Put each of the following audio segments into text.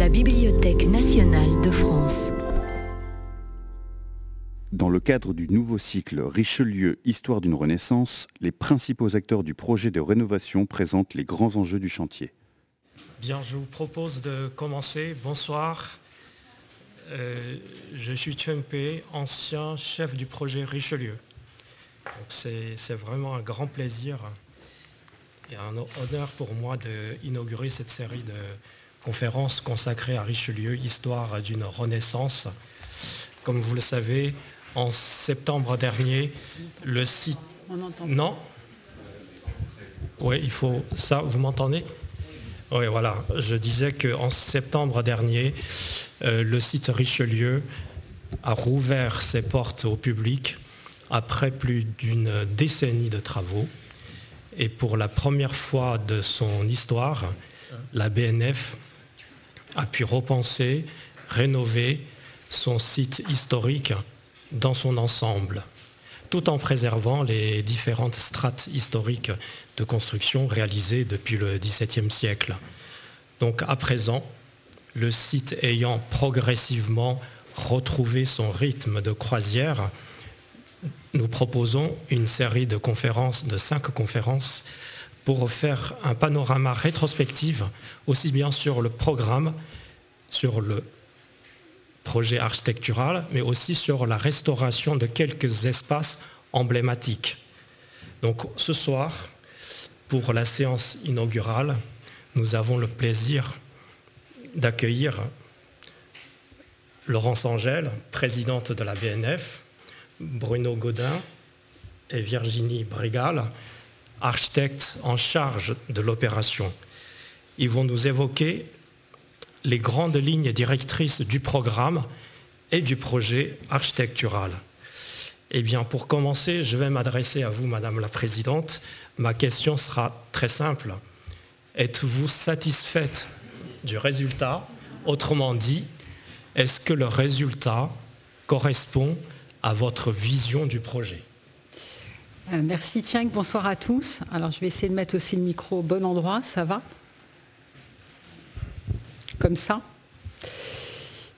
la Bibliothèque nationale de France. Dans le cadre du nouveau cycle Richelieu, Histoire d'une Renaissance, les principaux acteurs du projet de rénovation présentent les grands enjeux du chantier. Bien, je vous propose de commencer. Bonsoir. Euh, je suis Pei, ancien chef du projet Richelieu. C'est vraiment un grand plaisir et un honneur pour moi d'inaugurer cette série de conférences consacrées à Richelieu, histoire d'une renaissance. Comme vous le savez, en septembre dernier, le site... Non Oui, il faut... Ça, vous m'entendez? Oui, voilà. Je disais qu'en septembre dernier, euh, le site Richelieu a rouvert ses portes au public après plus d'une décennie de travaux. Et pour la première fois de son histoire, la BNF a pu repenser, rénover son site historique dans son ensemble, tout en préservant les différentes strates historiques de construction réalisées depuis le XVIIe siècle. Donc à présent, le site ayant progressivement retrouvé son rythme de croisière, nous proposons une série de conférences, de cinq conférences, pour faire un panorama rétrospectif, aussi bien sur le programme, sur le projet architectural, mais aussi sur la restauration de quelques espaces emblématiques. Donc ce soir, pour la séance inaugurale, nous avons le plaisir d'accueillir Laurence Angèle, présidente de la BNF, Bruno Godin et Virginie Brigal, architectes en charge de l'opération. Ils vont nous évoquer les grandes lignes directrices du programme et du projet architectural. Eh bien, pour commencer, je vais m'adresser à vous, Madame la Présidente. Ma question sera très simple. Êtes-vous satisfaite du résultat? Autrement dit, est-ce que le résultat correspond à votre vision du projet? Euh, Merci Tiang, bonsoir à tous. Alors je vais essayer de mettre aussi le micro au bon endroit, ça va? Comme ça?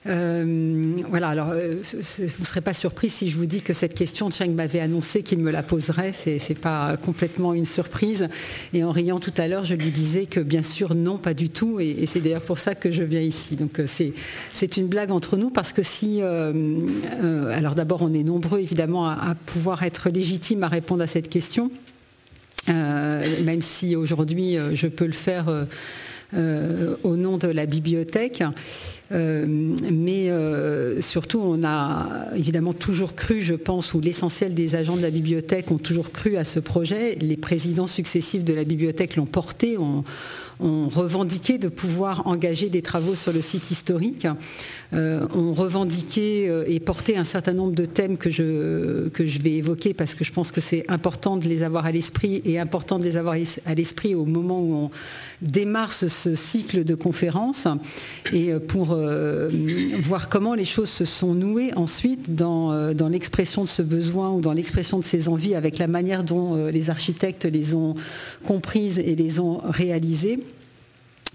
Euh, voilà, alors euh, vous ne serez pas surpris si je vous dis que cette question, Cheng m'avait annoncé qu'il me la poserait, ce n'est pas complètement une surprise. Et en riant tout à l'heure, je lui disais que bien sûr, non, pas du tout, et, c'est d'ailleurs pour ça que je viens ici. Donc euh, c'est une blague entre nous, parce que si... alors d'abord, on est nombreux évidemment à, pouvoir être légitimes à répondre à cette question, même si aujourd'hui je peux le faire au nom de la bibliothèque. Euh, mais euh, surtout, on a évidemment toujours cru, je pense, ou l'essentiel des agents de la bibliothèque ont toujours cru à ce projet. Les présidents successifs de la bibliothèque l'ont porté, ont revendiqué de pouvoir engager des travaux sur le site historique, euh, ont revendiqué euh, et porté un certain nombre de thèmes que je, que je vais évoquer parce que je pense que c'est important de les avoir à l'esprit et important de les avoir à l'esprit au moment où on démarre ce, cycle de conférences et euh, pour voir comment les choses se sont nouées ensuite dans, dans l'expression de ce besoin ou dans l'expression de ces envies avec la manière dont les architectes les ont comprises et les ont réalisées.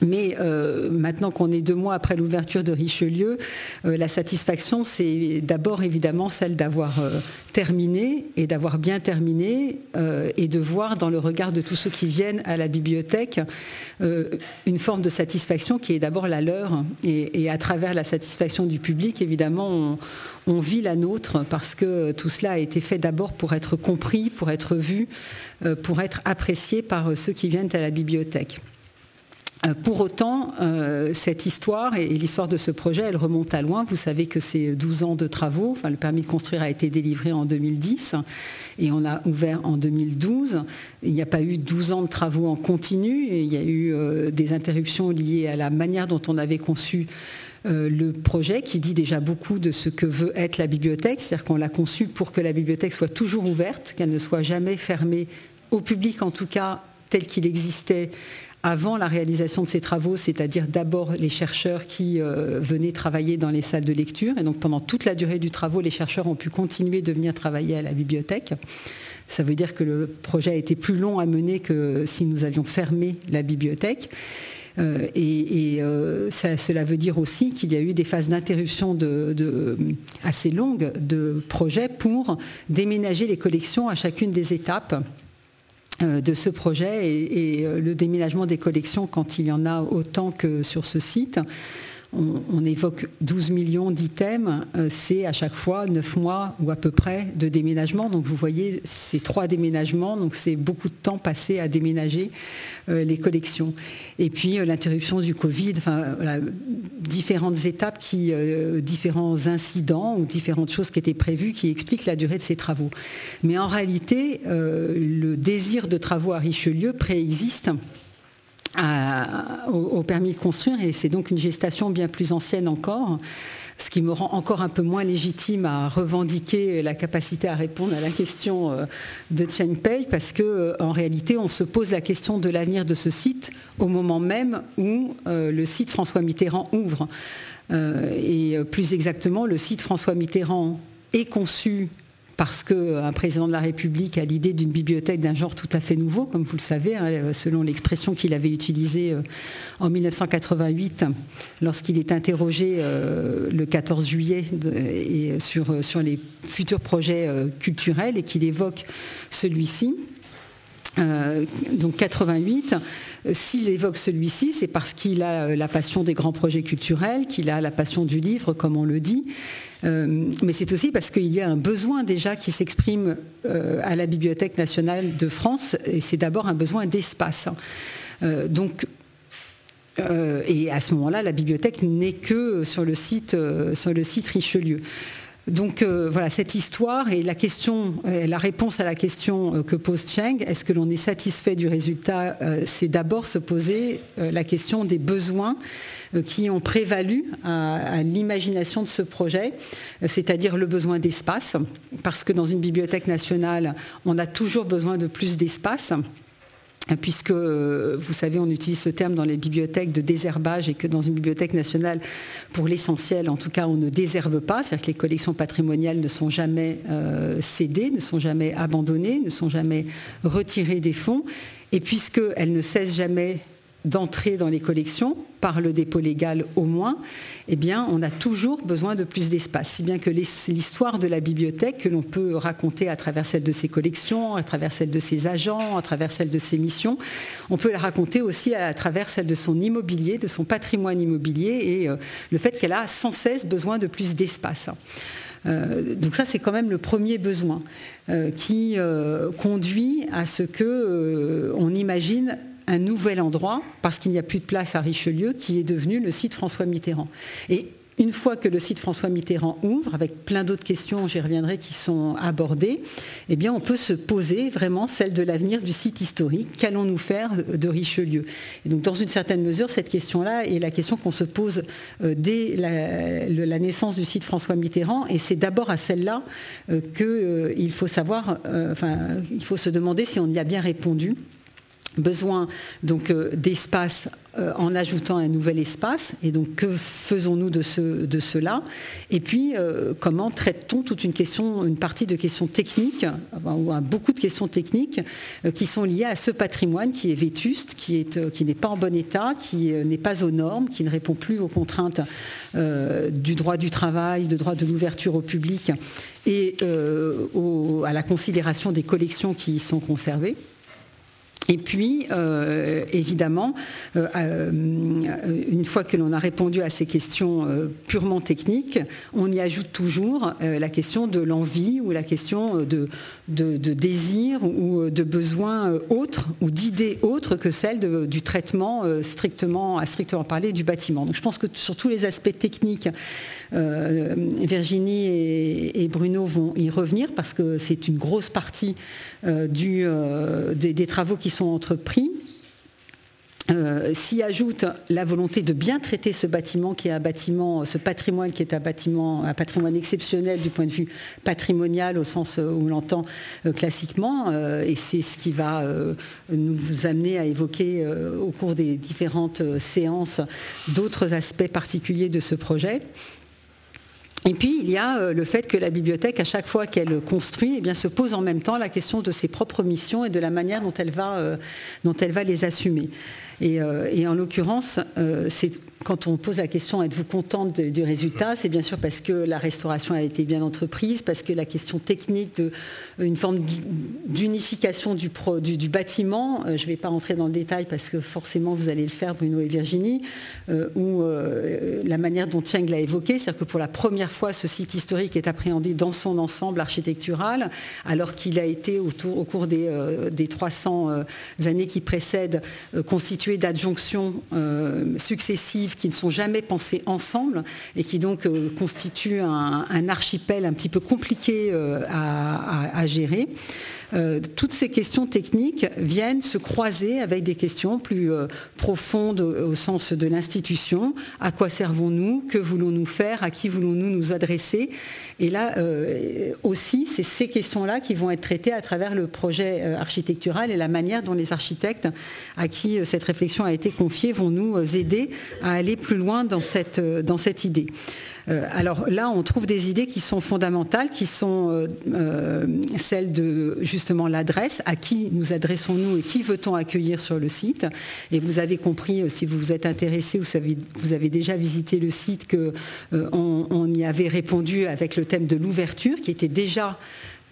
Mais euh, maintenant qu'on est deux mois après l'ouverture de Richelieu, euh, la satisfaction, c'est d'abord évidemment celle d'avoir euh, terminé et d'avoir bien terminé et de voir dans le regard de tous ceux qui viennent à la bibliothèque une forme de satisfaction qui est d'abord la leur. Et, à travers la satisfaction du public, évidemment, on, on, vit la nôtre parce que tout cela a été fait d'abord pour être compris, pour être vu, pour être apprécié par ceux qui viennent à la bibliothèque. Euh, pour autant, euh, cette histoire et, l'histoire de ce projet, elle remonte à loin. Vous savez que c'est 12 ans de travaux. Le permis de construire a été délivré en 2010 et on a ouvert en 2012. Il n'y a pas eu 12 ans de travaux en continu. Il y a eu euh, des interruptions liées à la manière dont on avait conçu le projet qui dit déjà beaucoup de ce que veut être la bibliothèque, c'est-à-dire qu'on l'a conçu pour que la bibliothèque soit toujours ouverte, qu'elle ne soit jamais fermée au public en tout cas tel qu'il existait avant la réalisation de ces travaux, c'est-à-dire d'abord les chercheurs qui euh, venaient travailler dans les salles de lecture. Et donc pendant toute la durée du travaux, les chercheurs ont pu continuer de venir travailler à la bibliothèque. Ça veut dire que le projet a été plus long à mener que si nous avions fermé la bibliothèque. et, cela veut dire aussi qu'il y a eu des phases d'interruption assez longues de projets pour déménager les collections à chacune des étapes de ce projet et, le déménagement des collections quand il y en a autant que sur ce site on, évoque 12 millions d'items, euh, c'est à chaque fois 9 mois ou à peu près de déménagement. Donc vous voyez, c'est trois déménagements, donc c'est beaucoup de temps passé à déménager euh, les collections. Et puis euh, l'interruption du Covid, enfin, différentes étapes, différents incidents ou différentes choses qui étaient prévues qui expliquent la durée de ces travaux. Mais en réalité, le désir de travaux à Richelieu préexiste au, permis de construire et c'est donc une gestation bien plus ancienne encore ce qui me rend encore un peu moins légitime à revendiquer la capacité à répondre à la question euh, de Chen Pei, parce que euh, en réalité, on se pose la question de l'avenir de ce site au moment même où euh, le site François Mitterrand ouvre. et plus exactement, le site François Mitterrand est conçu parce qu'un président de la République a l'idée d'une bibliothèque d'un genre tout à fait nouveau, comme vous le savez, hein, selon l'expression qu'il avait utilisée euh, en 1988 lorsqu'il est interrogé euh, le 14 juillet sur, sur les futurs projets euh, culturels et qu'il évoque celui-ci. donc 88, s'il évoque celui-ci, c'est parce qu'il a la passion des grands projets culturels, qu'il a la passion du livre, comme on le dit, euh, mais c'est aussi parce qu'il y a un besoin déjà qui s'exprime euh, à la Bibliothèque nationale de France, et c'est d'abord un besoin d'espace. Euh, donc, et à ce moment-là, la bibliothèque n'est que sur le site, sur le site Richelieu. Donc voilà, cette histoire et la la réponse à la question que pose Cheng, est-ce que l'on est satisfait du résultat C'est d'abord se poser la question des besoins euh, qui ont prévalu à, l'imagination de ce projet, euh, c'est-à-dire le besoin d'espace, parce que dans une bibliothèque nationale, on a toujours besoin de plus d'espace puisque, euh, vous savez, on utilise ce terme dans les bibliothèques de désherbage et que dans une bibliothèque nationale, pour l'essentiel, en tout cas, on ne désherbe pas, c'est-à-dire que les collections patrimoniales ne sont jamais cédées, ne sont jamais abandonnées, ne sont jamais retirées des fonds, et puisqu'elles ne cessent jamais d'entrer dans les collections, par le dépôt légal au moins, eh bien, on a toujours besoin de plus d'espace. Si bien que l'histoire de la bibliothèque, que l'on peut raconter à travers celle de ses collections, à travers celle de ses agents, à travers celle de ses missions, on peut la raconter aussi à travers celle de son immobilier, de son patrimoine immobilier, et euh, le fait qu'elle a sans cesse besoin de plus d'espace. Euh, donc ça, c'est quand même le premier besoin euh, qui conduit à ce que on imagine un nouvel endroit, parce qu'il n'y a plus de place à Richelieu, qui est devenu le site François Mitterrand. Et une fois que le site François Mitterrand ouvre, avec plein d'autres questions, j'y reviendrai, qui sont abordées, eh bien, on peut se poser vraiment celle de l'avenir du site historique. Qu'allons-nous faire de Richelieu? Et donc, dans une certaine mesure, cette question-là est la question qu'on se pose euh, dès la, naissance du site François Mitterrand, et c'est d'abord à celle-là euh, qu'il euh, faut savoir, enfin, il faut se demander si on y a bien répondu besoin donc euh, d'espace euh, en ajoutant un nouvel espace. Et donc que faisons-nous de, ce, de cela? Et puis euh, comment traite-t-on toute une question une partie de questions techniques ou beaucoup de questions techniques qui sont liées à ce patrimoine qui est vétuste qui est qui n'est pas en bon état qui n'est pas aux normes qui ne répond plus aux contraintes du droit du travail du droit de l'ouverture au public et à la considération des collections qui y sont conservées et puis, euh, évidemment, euh, euh, une fois que l'on a répondu à ces questions purement techniques, on y ajoute toujours la question de l'envie ou la question de, désir ou de besoins autres ou d'idées autres que celles du traitement strictement, à strictement parler du bâtiment. Donc je pense que sur tous les aspects techniques, Virginie et, Bruno vont y revenir parce que c'est une grosse partie du, des, des travaux qui sont entrepris. Euh, s'y ajoute la volonté de bien traiter ce bâtiment qui est un bâtiment, ce patrimoine qui est un bâtiment, un patrimoine exceptionnel du point de vue patrimonial au sens où on l'entend euh, classiquement, euh, et c'est ce qui va nous amener à évoquer au cours des différentes séances d'autres aspects particuliers de ce projet. Et puis il y a euh, le fait que la bibliothèque, à chaque fois qu'elle construit, eh se pose en même temps la question de ses propres missions et de la manière dont elle va, euh, les assumer. Et, euh, et en l'occurrence, c'est quand on pose la question êtes-vous contente du résultat, c'est bien sûr parce que la restauration a été bien entreprise, parce que la question technique de une forme d'unification du, bâtiment, euh, je ne vais pas rentrer dans le détail parce que forcément vous allez le faire, Bruno et Virginie, euh, ou euh, la manière dont Tieng l'a évoqué, c'est-à-dire que pour la première fois, ce site historique est appréhendé dans son ensemble architectural, alors qu'il a été au cours des, des 300 années qui précèdent constitué d'adjonctions successives qui ne sont jamais pensés ensemble et qui donc euh, constituent un, archipel un petit peu compliqué euh, à, gérer. Euh, toutes ces questions techniques viennent se croiser avec des questions plus profondes au, sens de l'institution. À quoi servons-nous? Que voulons-nous faire? À qui voulons-nous nous adresser? Et là aussi, c'est ces questions-là qui vont être traitées à travers le projet architectural et la manière dont les architectes à qui cette réflexion a été confiée vont nous aider à aller plus loin euh, dans cette idée. Euh, alors là, on trouve des idées qui sont fondamentales, qui sont euh, celles de justement l'adresse, à qui nous adressons-nous et qui veut-on accueillir sur le site. Et vous avez compris, si vous vous êtes intéressé ou vous avez déjà visité le site, qu'on on y avait répondu avec le thème de l'ouverture, qui était déjà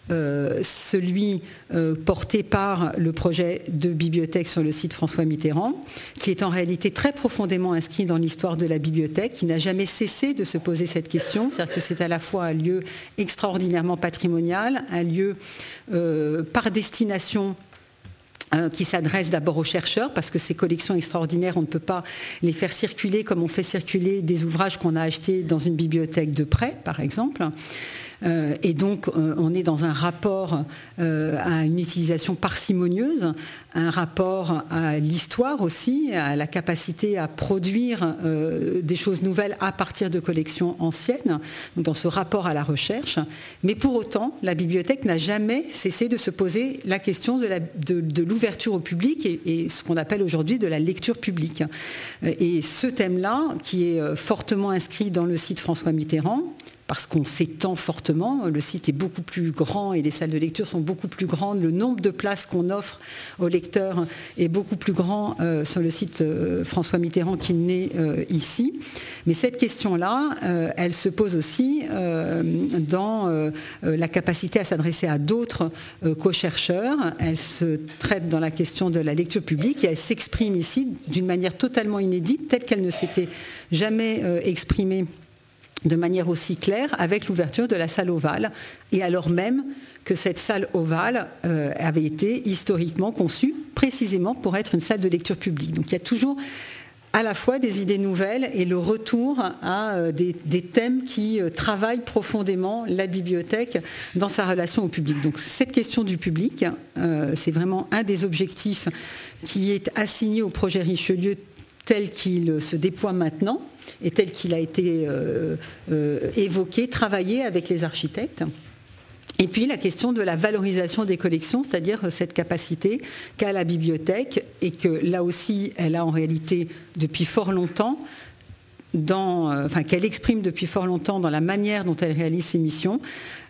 euh, celui euh, porté par le projet de bibliothèque sur le site François Mitterrand, qui est en réalité très profondément inscrit dans l'histoire de la bibliothèque, qui n'a jamais cessé de se poser cette question. C'est-à-dire que c'est à la fois un lieu extraordinairement patrimonial, un lieu euh, par destination qui s'adresse d'abord aux chercheurs, parce que ces collections extraordinaires, on ne peut pas les faire circuler comme on fait circuler des ouvrages qu'on a achetés dans une bibliothèque de prêt, par exemple. Euh, et donc, euh, on est dans un rapport euh, à une utilisation parcimonieuse, un rapport à l'histoire aussi, à la capacité à produire des choses nouvelles à partir de collections anciennes, donc dans ce rapport à la recherche. Mais pour autant, la bibliothèque n'a jamais cessé de se poser la question de l'ouverture au public et, ce qu'on appelle aujourd'hui de la lecture publique. Et ce thème-là, qui est fortement inscrit dans le site François Mitterrand, parce qu'on s'étend fortement. Le site est beaucoup plus grand et les salles de lecture sont beaucoup plus grandes. Le nombre de places qu'on offre aux lecteurs est beaucoup plus grand euh, sur le site euh, François Mitterrand qu'il n'est euh, ici. Mais cette question-là, elle se pose aussi dans la capacité à s'adresser à d'autres co-chercheurs. Elle se traite dans la question de la lecture publique et elle s'exprime ici d'une manière totalement inédite, telle qu'elle ne s'était jamais exprimée de manière aussi claire avec l'ouverture de la salle ovale, et alors même que cette salle ovale euh, avait été historiquement conçue précisément pour être une salle de lecture publique. Donc il y a toujours à la fois des idées nouvelles et le retour à euh, des, thèmes qui euh, travaillent profondément la bibliothèque dans sa relation au public. Donc cette question du public, c'est vraiment un des objectifs qui est assigné au projet Richelieu tel qu'il se déploie maintenant et tel qu'il a été euh, euh, évoqué, travaillé avec les architectes. Et puis la question de la valorisation des collections, c'est-à-dire cette capacité qu'a la bibliothèque et que là aussi elle a en réalité depuis fort longtemps euh, qu'elle exprime depuis fort longtemps dans la manière dont elle réalise ses missions,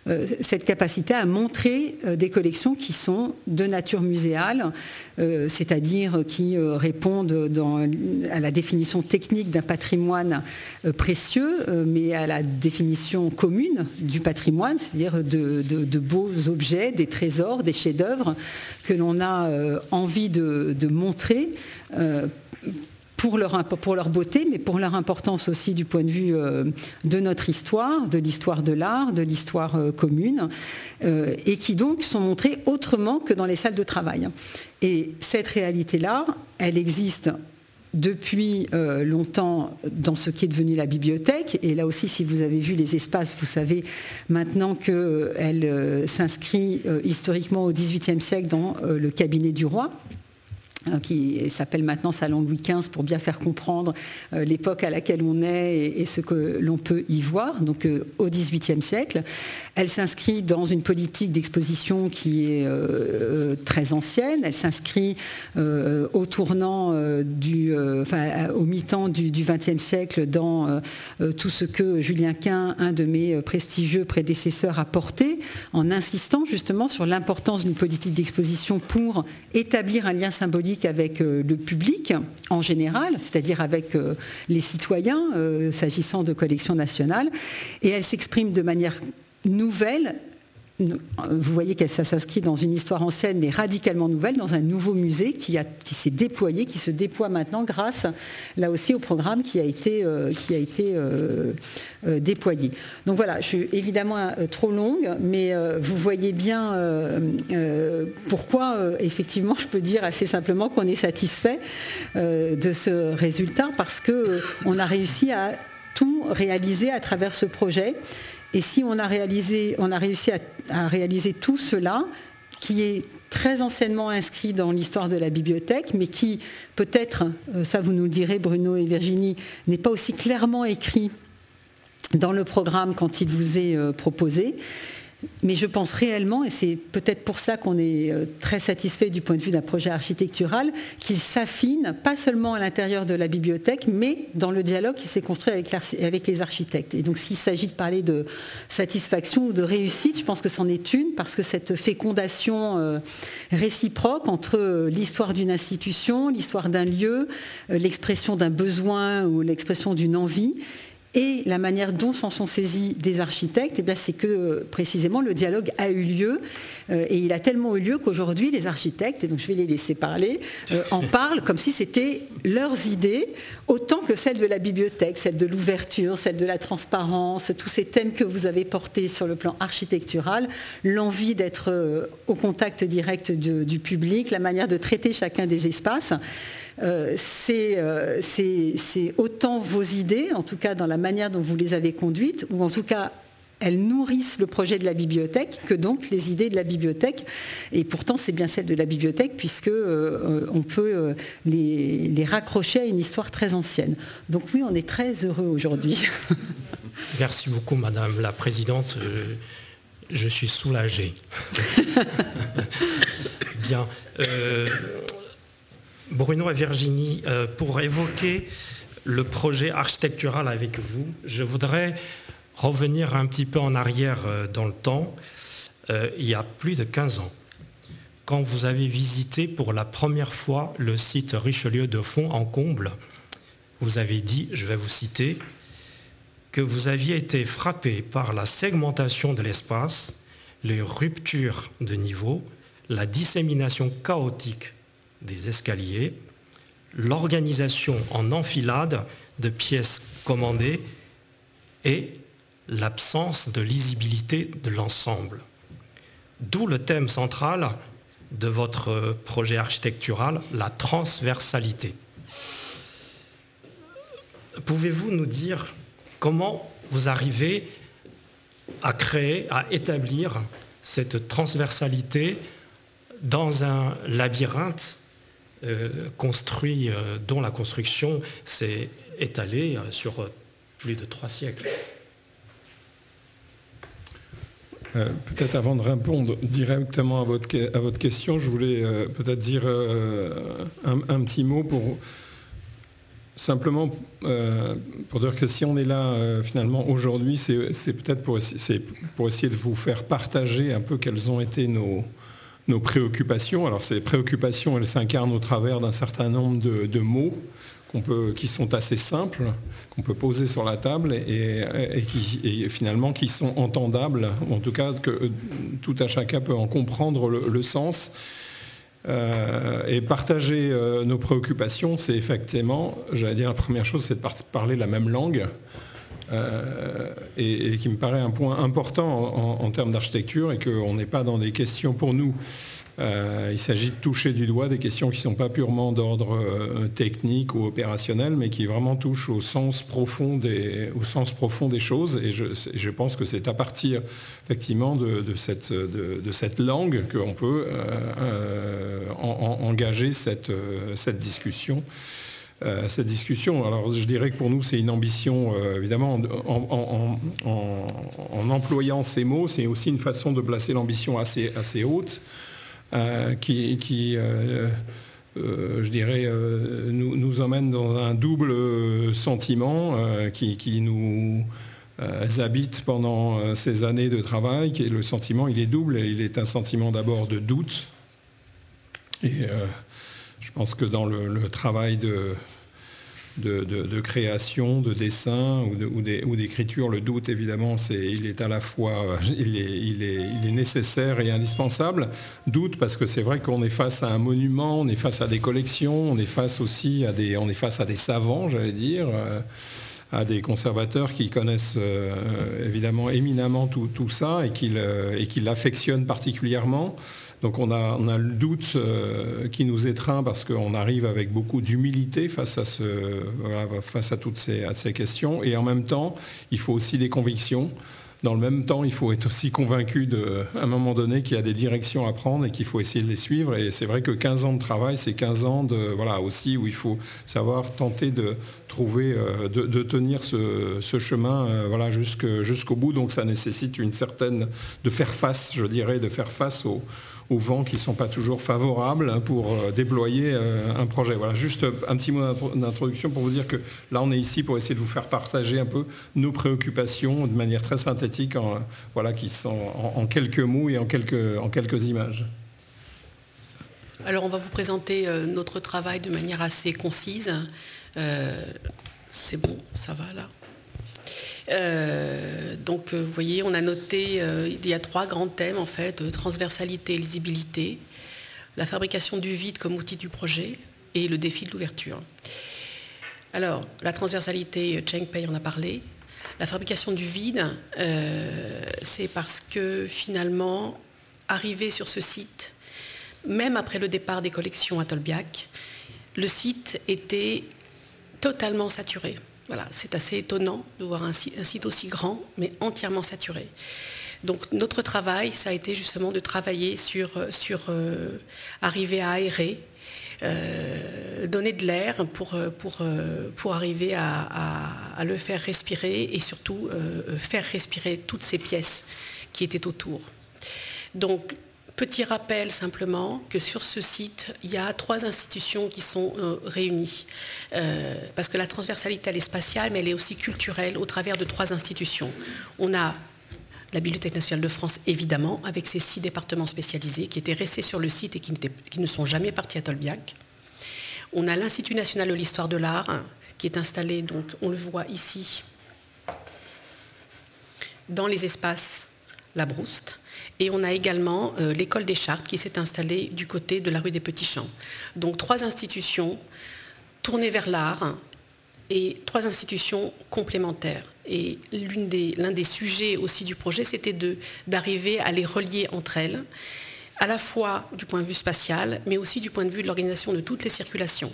euh, cette capacité à montrer euh, des collections qui sont de nature muséale, c'est-à-dire qui répondent à la définition technique d'un patrimoine précieux, mais à la définition commune du patrimoine, c'est-à-dire de, beaux objets, des trésors, des chefs-d'œuvre que l'on a envie de montrer pour leur, pour leur beauté, mais pour leur importance aussi du point de vue euh, de notre histoire, de l'histoire de l'art, de l'histoire euh, commune, euh, et qui donc sont montrés autrement que dans les salles de travail. Et cette réalité-là, elle existe depuis longtemps dans ce qui est devenu la bibliothèque. Et là aussi, si vous avez vu les espaces, vous savez maintenant qu'elle s'inscrit historiquement au XVIIIe siècle dans le cabinet du roi. Euh, qui s'appelle maintenant Salon Louis XV pour bien faire comprendre euh, l'époque à laquelle on est et, ce que l'on peut y voir, donc euh, au XVIIIe siècle. Elle s'inscrit dans une politique d'exposition qui est très ancienne. Elle s'inscrit au tournant du enfin, au mi-temps du XXe siècle dans tout ce que Julien Quint, un de mes prestigieux prédécesseurs, a porté, en insistant justement sur l'importance d'une politique d'exposition pour établir un lien symbolique avec le public en général, c'est-à-dire avec les citoyens, s'agissant de collections nationales. Et elle s'exprime de manière nouvelle vous voyez que ça s'inscrit dans une histoire ancienne, mais radicalement nouvelle, dans un nouveau musée qui, s'est déployé, qui se déploie maintenant grâce, là aussi, au programme qui a été, euh, qui a été euh, euh, déployé. Donc voilà, je suis évidemment trop longue, mais vous voyez bien pourquoi, effectivement, je peux dire assez simplement qu'on est satisfait de ce résultat, parce qu'on a réussi à tout réaliser à travers ce projet et si on a, réussi à, réaliser tout cela, qui est très anciennement inscrit dans l'histoire de la bibliothèque, mais qui peut-être, euh, ça vous nous le direz Bruno et Virginie, n'est pas aussi clairement écrit dans le programme quand il vous est euh, proposé, mais je pense réellement, et c'est peut-être pour ça qu'on est euh, très satisfait du point de vue d'un projet architectural, qu'il s'affine pas seulement à l'intérieur de la bibliothèque, mais dans le dialogue qui s'est construit avec, les architectes. Et donc s'il s'agit de parler de satisfaction ou de réussite, je pense que c'en est une, parce que cette fécondation euh, réciproque entre euh, l'histoire d'une institution, l'histoire d'un lieu, l'expression d'un besoin ou l'expression d'une envie, et la manière dont s'en sont saisis des architectes, eh c'est que euh, précisément le dialogue a eu lieu. Euh, et il a tellement eu lieu qu'aujourd'hui, les architectes, et donc je vais les laisser parler, euh, en parlent comme si c'était leurs idées, autant que celles de la bibliothèque, celles de l'ouverture, celles de la transparence, tous ces thèmes que vous avez portés sur le plan architectural, l'envie d'être au contact direct du public, la manière de traiter chacun des espaces. Euh, euh, c'est autant vos idées, en tout cas dans la manière dont vous les avez conduites, ou en tout cas elles nourrissent le projet de la bibliothèque que donc les idées de la bibliothèque. Et pourtant, c'est bien celle de la bibliothèque puisque euh, on peut les, les, raccrocher à une histoire très ancienne. Donc oui, on est très heureux aujourd'hui. Merci beaucoup, Madame la Présidente. Je suis soulagé. bien. Bruno et Virginie, euh, pour évoquer le projet architectural avec vous, je voudrais revenir un petit peu en arrière euh, dans le temps, euh, il y a plus de 15 ans, quand vous avez visité pour la première fois le site Richelieu de Fond en Comble, vous avez dit, je vais vous citer, que vous aviez été frappé par la segmentation de l'espace, les ruptures de niveau, la dissémination chaotique des escaliers, l'organisation en enfilade de pièces commandées et l'absence de lisibilité de l'ensemble. D'où le thème central de votre projet architectural, la transversalité. Pouvez-vous nous dire comment vous arrivez à créer, à établir cette transversalité dans un labyrinthe construit, euh, dont la construction s'est étalée euh, sur plus de trois siècles. peut-être avant de répondre directement à votre, question, je voulais peut-être dire un, petit mot pour simplement pour dire que si on est là finalement aujourd'hui, c'est peut-être pour, pour, essayer de vous faire partager un peu quelles ont été nos, nos préoccupations. Alors ces préoccupations, elles s'incarnent au travers d'un certain nombre de, mots peut, qui sont assez simples, qu'on peut poser sur la table et, qui finalement qui sont entendables, en tout cas que tout à chacun peut en comprendre le, sens. Euh, et partager euh, nos préoccupations, c'est effectivement, j'allais dire la première chose, c'est de parler la même langue. Euh, et, qui me paraît un point important en, termes d'architecture et qu'on n'est pas dans des questions pour nous. Euh, il s'agit de toucher du doigt des questions qui ne sont pas purement d'ordre euh, technique ou opérationnel, mais qui vraiment touchent au sens profond des, choses. Et je, pense que c'est à partir effectivement de, cette, langue qu'on peut engager cette discussion. Euh, cette discussion. Alors je dirais que pour nous c'est une ambition, euh, évidemment, en, employant ces mots, c'est aussi une façon de placer l'ambition assez, assez haute, euh, qui, je dirais, nous, emmène dans un double sentiment qui, nous habite pendant ces années de travail, qui est le sentiment, il est double, il est un sentiment d'abord de doute, et je pense que dans le travail de, création, de dessin ou d'écriture. Le doute, évidemment, il est à la fois il est, nécessaire et indispensable. Doute parce que c'est vrai qu'on est face à un monument, on est face à des collections, on est face aussi à des, on est face à des savants, j'allais dire. Euh, à des conservateurs qui connaissent euh, évidemment éminemment tout, ça et qui euh, l'affectionnent particulièrement. Donc on a, le doute euh, qui nous étreint parce qu'on arrive avec beaucoup d'humilité face, à toutes ces, questions. Et en même temps, il faut aussi des convictions. Dans le même temps, il faut être aussi convaincu à un moment donné qu'il y a des directions à prendre et qu'il faut essayer de les suivre. Et c'est vrai que 15 ans de travail, c'est 15 ans voilà, aussi où il faut savoir tenter de trouver, euh, de, tenir ce, chemin euh, voilà, jusqu'au bout. Donc ça nécessite une certaine, de faire face, je dirais, de faire face aux aux vents qui ne sont pas toujours favorables pour euh, déployer euh, un projet. Voilà, juste un petit mot d'introduction pour vous dire que là, on est ici pour essayer de vous faire partager un peu nos préoccupations de manière très synthétique, voilà, qui sont en, quelques mots et en quelques, en quelques images. Alors, on va vous présenter euh, notre travail de manière assez concise. c'est bon, ça va là. Euh, donc euh, vous voyez, on a noté, euh, il y a trois grands thèmes en fait, transversalité et lisibilité, la fabrication du vide comme outil du projet et le défi de l'ouverture. Alors, la transversalité, Cheng Pei en a parlé. La fabrication du vide, c'est parce que finalement, arrivé sur ce site, même après le départ des collections à Tolbiac, le site était totalement saturé. Voilà, c'est assez étonnant de voir un site, aussi grand, mais entièrement saturé. Donc notre travail, ça a été justement de travailler sur, sur euh, arriver à aérer, euh, donner de l'air pour, pour, pour arriver à, le faire respirer et surtout euh, faire respirer toutes ces pièces qui étaient autour. Donc Petit rappel simplement que sur ce site, il y a trois institutions qui sont euh, réunies. Euh, parce que la transversalité, elle est spatiale, mais elle est aussi culturelle au travers de trois institutions. On a la Bibliothèque nationale de France, évidemment, avec ses six départements spécialisés qui étaient restés sur le site et qui, qui ne sont jamais partis à Tolbiac. On a l'Institut national de l'histoire de l'art, qui est installé, donc on le voit ici, dans les espaces La Brouste. Et on a également euh, l'école des Chartes qui s'est installée du côté de la rue des Petits Champs. Donc trois institutions tournées vers l'art et trois institutions complémentaires. Et l'un des, sujets aussi du projet, c'était d'arriver à les relier entre elles, à la fois du point de vue spatial, mais aussi du point de vue de l'organisation de toutes les circulations.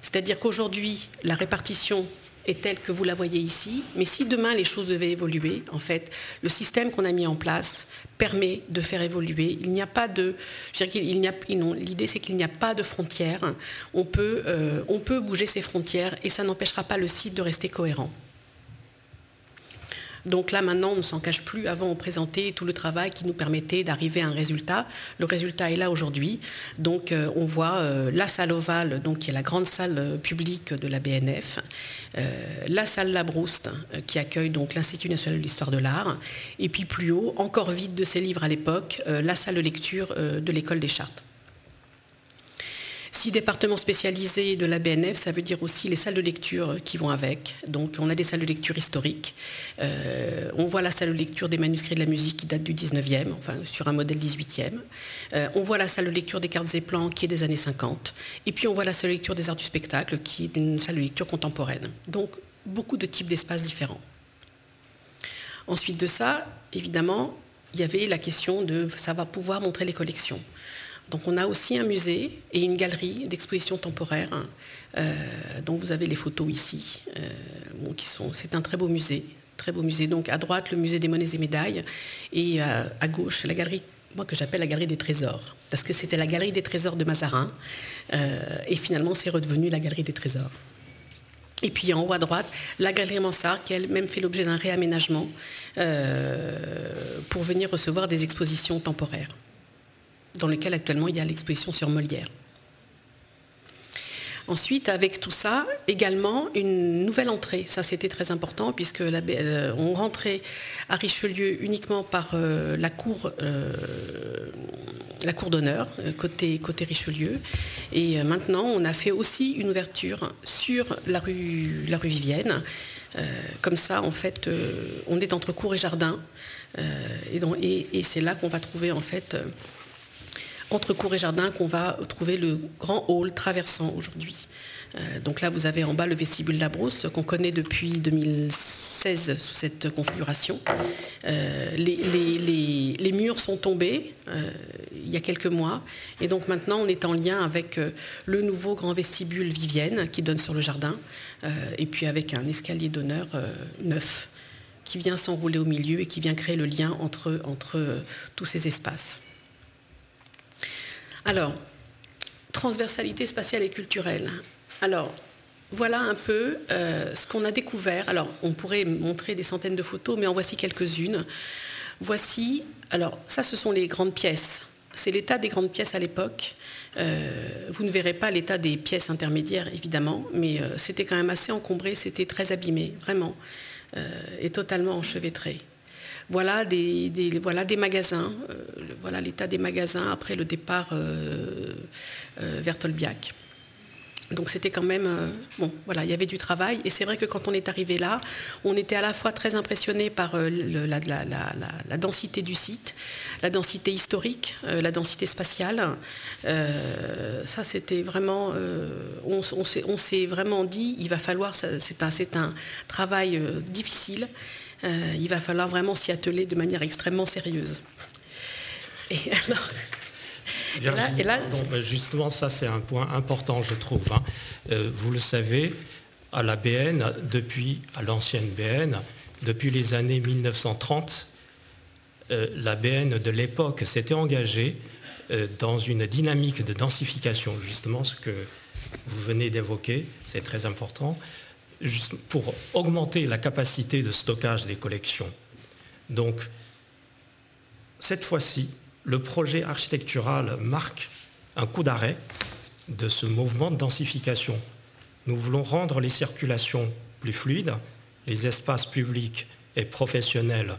C'est-à-dire qu'aujourd'hui, la répartition est telle que vous la voyez ici, mais si demain les choses devaient évoluer, en fait, le système qu'on a mis en place permet de faire évoluer. Il n'y a pas de, l'idée c'est qu'il n'y a pas de frontières. On peut, euh, on peut bouger ces frontières et ça n'empêchera pas le site de rester cohérent. Donc là, maintenant, on ne s'en cache plus. Avant, on présentait tout le travail qui nous permettait d'arriver à un résultat. Le résultat est là aujourd'hui. Donc, euh, on voit euh, la salle ovale, donc, qui est la grande salle euh, publique de la BNF, la salle Labrouste, qui accueille donc l'Institut national de l'histoire de l'art, et puis plus haut, encore vide de ses livres à l'époque, la salle de lecture de l'école des chartes. Six départements spécialisés de la BNF, ça veut dire aussi les salles de lecture qui vont avec. Donc on a des salles de lecture historiques. Euh, on voit la salle de lecture des manuscrits de la musique qui date du 19e, enfin sur un modèle 18e. Euh, on voit la salle de lecture des cartes et plans qui est des années 50. Et puis on voit la salle de lecture des arts du spectacle qui est une salle de lecture contemporaine. Donc beaucoup de types d'espaces différents. Ensuite de ça, évidemment, il y avait la question de ça va pouvoir montrer les collections. Donc on a aussi un musée et une galerie d'exposition temporaire, hein, euh, dont vous avez les photos ici. Euh, c'est un très beau musée, très beau musée. Donc à droite le musée des monnaies et médailles et euh, à gauche la galerie, moi que j'appelle la galerie des trésors, parce que c'était la galerie des trésors de Mazarin et finalement c'est redevenu la galerie des trésors. Et puis en haut à droite, la galerie Mansart, qui elle-même fait l'objet d'un réaménagement pour venir recevoir des expositions temporaires dans lequel actuellement il y a l'exposition sur Molière. Ensuite, avec tout ça, également une nouvelle entrée. Ça, c'était très important puisque on rentrait à Richelieu uniquement par la cour, la cour d'honneur côté, côté Richelieu. Et maintenant, on a fait aussi une ouverture sur la rue, la rue Vivienne. comme ça, en fait, on est entre cour et jardin. et, et c'est là qu'on va trouver en fait entre cour et jardin qu'on va trouver le grand hall traversant aujourd'hui. Euh, donc là, vous avez en bas le vestibule La Brousse qu'on connaît depuis 2016 sous cette configuration. Euh, les, murs sont tombés euh, il y a quelques mois et donc maintenant on est en lien avec le nouveau grand vestibule Vivienne qui donne sur le jardin et puis avec un escalier d'honneur neuf qui vient s'enrouler au milieu et qui vient créer le lien entre tous ces espaces. Alors, transversalité spatiale et culturelle. Alors, voilà un peu euh, ce qu'on a découvert. Alors, on pourrait montrer des centaines de photos, mais en voici quelques-unes. Voici, alors ça, ce sont les grandes pièces. C'est l'état des grandes pièces à l'époque. Euh, vous ne verrez pas l'état des pièces intermédiaires, évidemment, mais euh, c'était quand même assez encombré, c'était très abîmé, vraiment, et totalement enchevêtré. Voilà des, magasins, euh, voilà l'état des magasins après le départ euh, euh, vers Tolbiac. Donc c'était quand même, bon, voilà, il y avait du travail. Et c'est vrai que quand on est arrivé là, on était à la fois très impressionné par la, densité du site, la densité historique, la densité spatiale. ça, c'était vraiment, on, on s'est vraiment dit, il va falloir, c'est un, travail difficile. Euh, il va falloir vraiment s'y atteler de manière extrêmement sérieuse. Et alors, justement, ça c'est un point important, je trouve. Hein. Euh, vous le savez, à la BN, depuis, à l'ancienne BN, depuis les années 1930, euh, la BN de l'époque s'était engagée dans une dynamique de densification, justement ce que vous venez d'évoquer, c'est très important, pour augmenter la capacité de stockage des collections. Donc, cette fois-ci, le projet architectural marque un coup d'arrêt de ce mouvement de densification. Nous voulons rendre les circulations plus fluides, les espaces publics et professionnels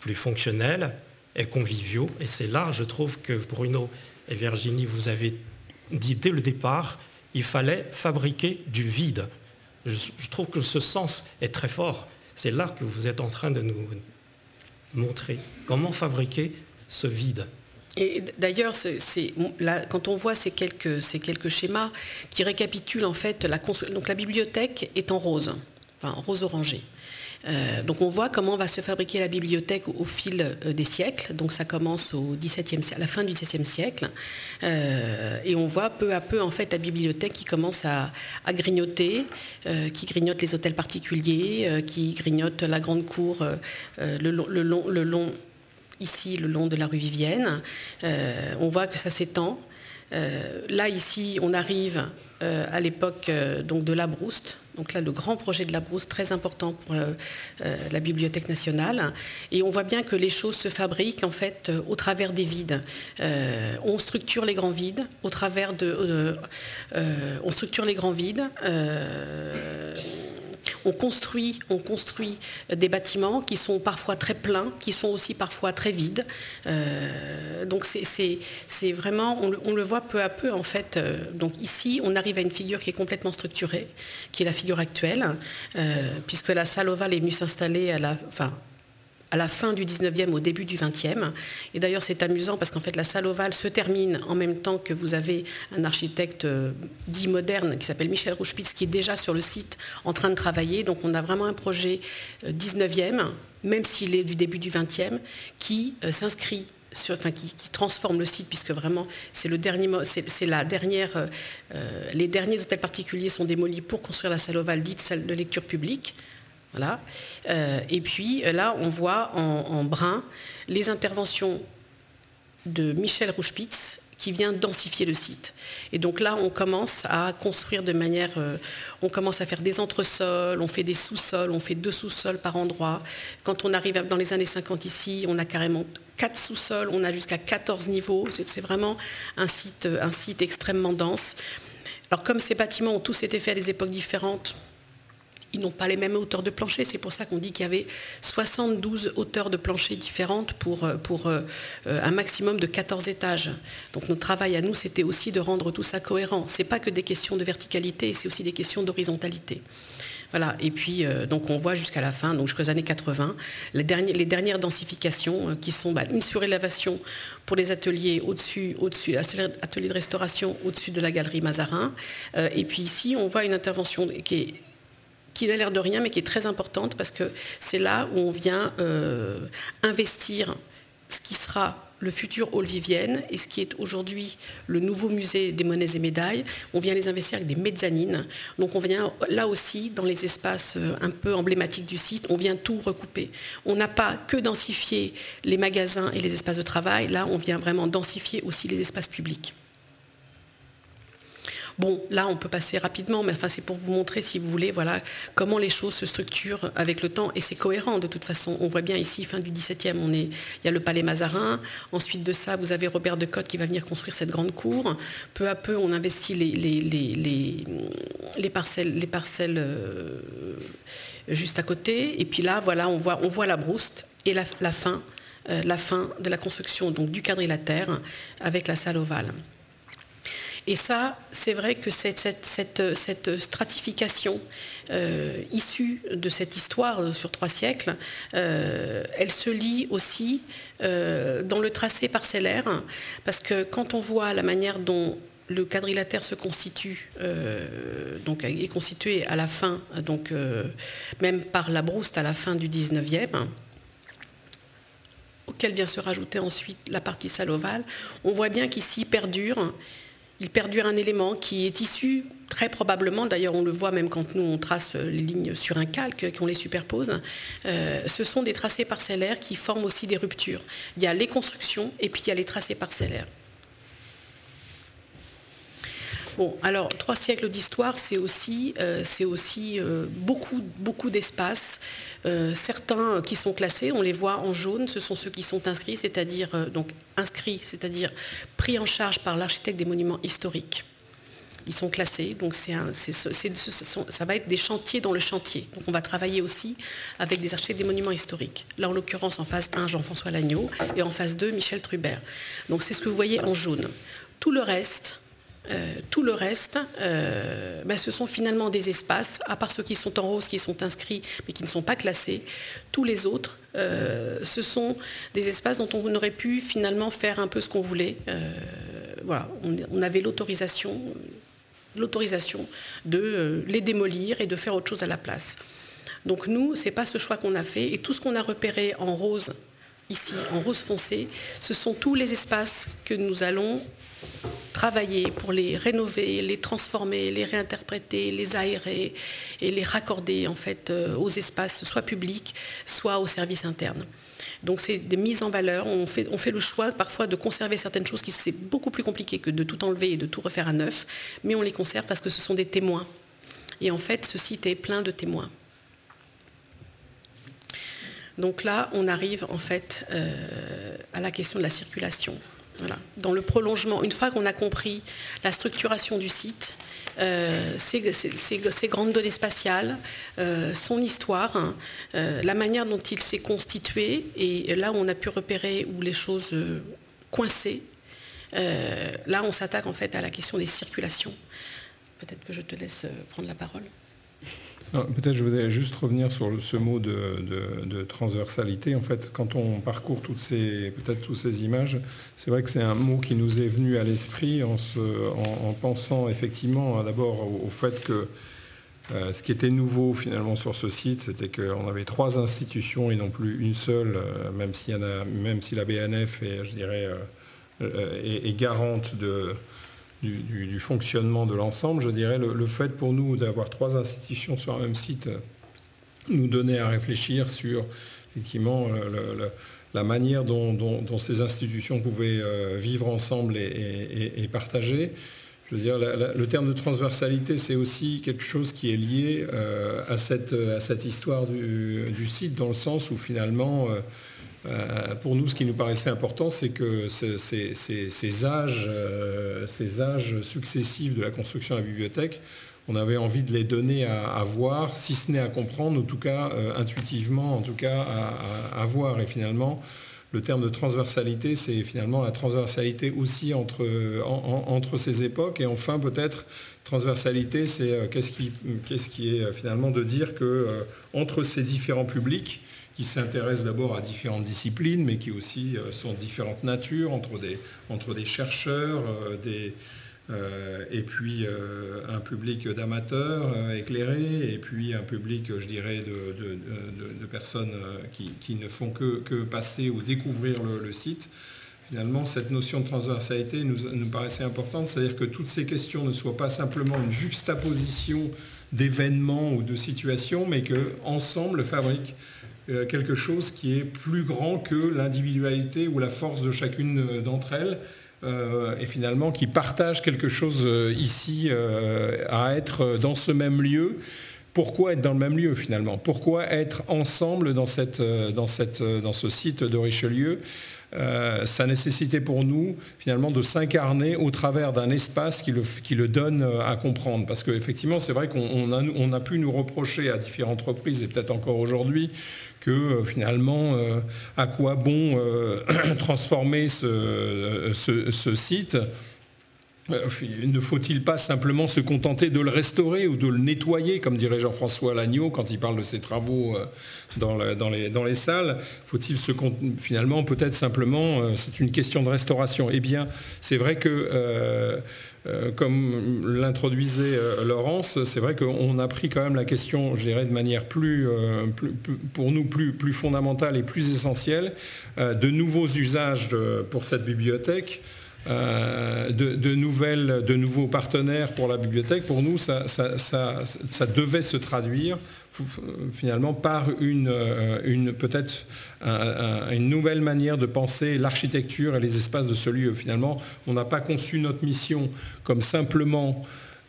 plus fonctionnels et conviviaux. Et c'est là, je trouve que Bruno et Virginie, vous avez dit dès le départ, il fallait fabriquer du vide je, trouve que ce sens est très fort. C'est là que vous êtes en train de nous montrer comment fabriquer ce vide. Et d'ailleurs, quand on voit ces quelques, schémas qui récapitulent en fait la donc la bibliothèque est en rose, enfin rose orangé. Euh, donc on voit comment va se fabriquer la bibliothèque au, fil euh, des siècles. Donc ça commence à la fin du XVIIe siècle. Euh, et on voit peu à peu en fait la bibliothèque qui commence à, grignoter, qui grignote les hôtels particuliers, qui grignote la grande cour ici le long de la rue Vivienne. on voit que ça s'étend. là, ici, on arrive à l'époque donc de la Brouste, donc là, le grand projet de la Brousse, très important pour euh, euh, la Bibliothèque nationale. Et on voit bien que les choses se fabriquent en fait euh, au travers des vides. on structure les grands vides au travers de... on structure les grands vides on construit, on construit des bâtiments qui sont parfois très pleins, qui sont aussi parfois très vides. Euh, donc c'est vraiment, on, le voit peu à peu en fait. Euh, donc ici, on à une figure qui est complètement structurée, qui est la figure actuelle, euh, puisque la salle ovale est venue s'installer à la, à la fin du 19e, au début du 20e. Et d'ailleurs, c'est amusant parce qu'en fait, la salle ovale se termine en même temps que vous avez un architecte euh, dit moderne qui s'appelle Michel Rouchpitz qui est déjà sur le site en train de travailler. Donc, on a vraiment un projet 19e, euh, même s'il est du début du 20e, qui s'inscrit qui, transforme le site, puisque vraiment, c'est la dernière, les derniers hôtels particuliers sont démolis pour construire la salle ovale dite salle de lecture publique. Euh, et puis euh, là, on voit en, brun les interventions de Michel Rouchpitz qui vient densifier le site. Et donc là, on commence à construire de manière... Euh, on commence à faire des entresols, on fait des sous-sols, on fait deux sous-sols par endroit. Quand on arrive dans les années 50 ici, on a carrément quatre sous-sols, on a jusqu'à 14 niveaux. C'est vraiment un site, un site extrêmement dense. Alors comme ces bâtiments ont tous été faits à des époques différentes, n'ont pas les mêmes hauteurs de plancher. C'est pour ça qu'on dit qu'il y avait 72 hauteurs de plancher différentes pour, euh, pour euh, euh, un maximum de 14 étages. Donc notre travail à nous, c'était aussi de rendre tout ça cohérent. Ce n'est pas que des questions de verticalité, c'est aussi des questions d'horizontalité. Voilà. Et puis, donc on voit jusqu'à la fin, donc jusqu'aux années 80, les, les dernières densifications qui sont bah, une surélévation pour les ateliers au-dessus, au-dessus, atelier de restauration au-dessus de la galerie Mazarin. et puis ici, on voit une intervention qui est qui n'a l'air de rien, mais qui est très importante parce que c'est là où on vient euh, investir ce qui sera le futur Hall Vivienne et ce qui est aujourd'hui le nouveau musée des monnaies et médailles. On vient les investir avec des mezzanines. Donc on vient là aussi dans les espaces euh, un peu emblématiques du site, on vient tout recouper. On n'a pas que densifié les magasins et les espaces de travail, là on vient vraiment densifier aussi les espaces publics. Bon, là, on peut passer rapidement, mais c'est pour vous montrer, si vous voulez, voilà, comment les choses se structurent avec le temps. Et c'est cohérent, de toute façon. On voit bien ici, fin du XVIIe, on est, il y a le palais Mazarin. Ensuite de ça, vous avez Robert de Cotte qui va venir construire cette grande cour. Peu à peu, on investit les, les, parcelles, les parcelles euh, juste à côté. Et puis là, voilà, on voit, on voit la brouste et la, fin, euh, la fin de la construction donc, du quadrilatère avec la salle ovale. Et ça, c'est vrai que cette, stratification euh, issue de cette histoire euh, sur trois siècles, euh, elle se lie aussi dans le tracé parcellaire, parce que quand on voit la manière dont le quadrilatère se constitue, donc est constitué à la fin, donc même par la brouste à la fin du 19e, auquel vient se rajouter ensuite la partie salle ovale, on voit bien qu'ici perdure il perdure un élément qui est issu très probablement, d'ailleurs on le voit même quand nous on trace les lignes sur un calque, qu'on les superpose, euh, ce sont des tracés parcellaires qui forment aussi des ruptures. Il y a les constructions et puis il y a les tracés parcellaires. Bon, alors trois siècles d'histoire, c'est aussi, euh, euh, beaucoup, beaucoup d'espace. Euh, certains qui sont classés, on les voit en jaune, ce sont ceux qui sont inscrits, c'est-à-dire inscrits, c'est-à-dire pris en charge par l'architecte des monuments historiques. Ils sont classés, donc c'est ça va être des chantiers dans le chantier. Donc on va travailler aussi avec des architectes des monuments historiques. Là, en l'occurrence, en phase 1, Jean-François Lagneau, et en phase 2, Michel Trubert. Donc c'est ce que vous voyez en jaune. Tout le reste, euh, tout le reste, euh, ben, ce sont finalement des espaces, à part ceux qui sont en rose, qui sont inscrits, mais qui ne sont pas classés. Tous les autres, euh, ce sont des espaces dont on aurait pu finalement faire un peu ce qu'on voulait. on, avait l'autorisation, l'autorisation de les démolir et de faire autre chose à la place. Donc nous, ce n'est pas ce choix qu'on a fait, et tout ce qu'on a repéré en rose ici, en rose foncé, ce sont tous les espaces que nous allons travailler pour les rénover, les transformer, les réinterpréter, les aérer et les raccorder en fait euh, aux espaces soit publics, soit aux services internes. Donc c'est des mises en valeur. On fait, le choix parfois de conserver certaines choses qui c'est beaucoup plus compliqué que de tout enlever et de tout refaire à neuf, mais on les conserve parce que ce sont des témoins. Et en fait, ce site est plein de témoins. Donc là, on arrive en fait euh, à la question de la circulation. Dans le prolongement, une fois qu'on a compris la structuration du site, euh, ses, grandes données spatiales, euh, son histoire, hein, la manière dont il s'est constitué, et là où on a pu repérer où les choses coincées, là on s'attaque en fait à la question des circulations. Peut-être que je te laisse prendre la parole. Peut-être je voudrais juste revenir sur ce mot de, transversalité. En fait, quand on parcourt toutes ces, peut-être toutes ces images, c'est vrai que c'est un mot qui nous est venu à l'esprit en, pensant effectivement d'abord au, fait que euh, ce qui était nouveau finalement sur ce site, c'était qu'on avait trois institutions et non plus une seule, euh, même, si la BNF euh, est garante de du, fonctionnement de l'ensemble, je dirais, le, fait pour nous d'avoir trois institutions sur un même site nous donnait à réfléchir sur effectivement la manière dont, ces institutions pouvaient euh, vivre ensemble et, partager. Je veux dire, le terme de transversalité, c'est aussi quelque chose qui est lié euh, à, cette, à, cette, histoire du, site, dans le sens où finalement, pour nous, ce qui nous paraissait important, c'est que ces, âges, ces âges successifs de la construction de la bibliothèque, on avait envie de les donner à, voir, si ce n'est à comprendre, en tout cas intuitivement, en tout cas à, voir. Et finalement, le terme de transversalité, c'est finalement la transversalité aussi entre, entre ces époques. Et enfin, peut-être, transversalité, c'est euh, qu'est-ce qui, qu'est-ce qui est euh, finalement de dire que euh, entre ces différents publics, qui s'intéressent d'abord à différentes disciplines, mais qui aussi sont différentes natures, entre des, entre des chercheurs, des, euh, et puis euh, un public d'amateurs euh, éclairés, et puis un public, je dirais, de, personnes qui, ne font que, passer ou découvrir le, site. Finalement, cette notion de transversalité nous, nous paraissait importante, c'est-à-dire que toutes ces questions ne soient pas simplement une juxtaposition d'événements ou de situations, mais qu'ensemble fabriquent quelque chose qui est plus grand que l'individualité ou la force de chacune d'entre elles euh, et finalement qui partagent quelque chose euh, ici euh, à être dans ce même lieu. Pourquoi être dans le même lieu finalement? Pourquoi être ensemble dans, cette, dans, ce site de Richelieu? Ça nécessitait pour nous finalement de s'incarner au travers d'un espace qui le, donne à comprendre. Parce qu'effectivement, c'est vrai qu'on a, pu nous reprocher à différentes reprises, et peut-être encore aujourd'hui, que euh, finalement, euh, à quoi bon euh, transformer ce, site? Ne faut-il pas simplement se contenter de le restaurer ou de le nettoyer, comme dirait Jean-François Lagneau quand il parle de ses travaux dans, les, dans les, salles? Faut-il se finalement peut-être simplement, c'est une question de restauration Eh bien, c'est vrai que euh, comme l'introduisait euh, Laurence, c'est vrai qu'on a pris quand même la question, je dirais, de manière plus, euh, pour nous, plus, fondamentale et plus essentielle, de nouveaux usages pour cette bibliothèque. De, nouvelles, de nouveaux partenaires pour la bibliothèque, pour nous, ça, devait se traduire finalement par une, une peut-être une nouvelle manière de penser l'architecture et les espaces de ce lieu. Finalement, on n'a pas conçu notre mission comme simplement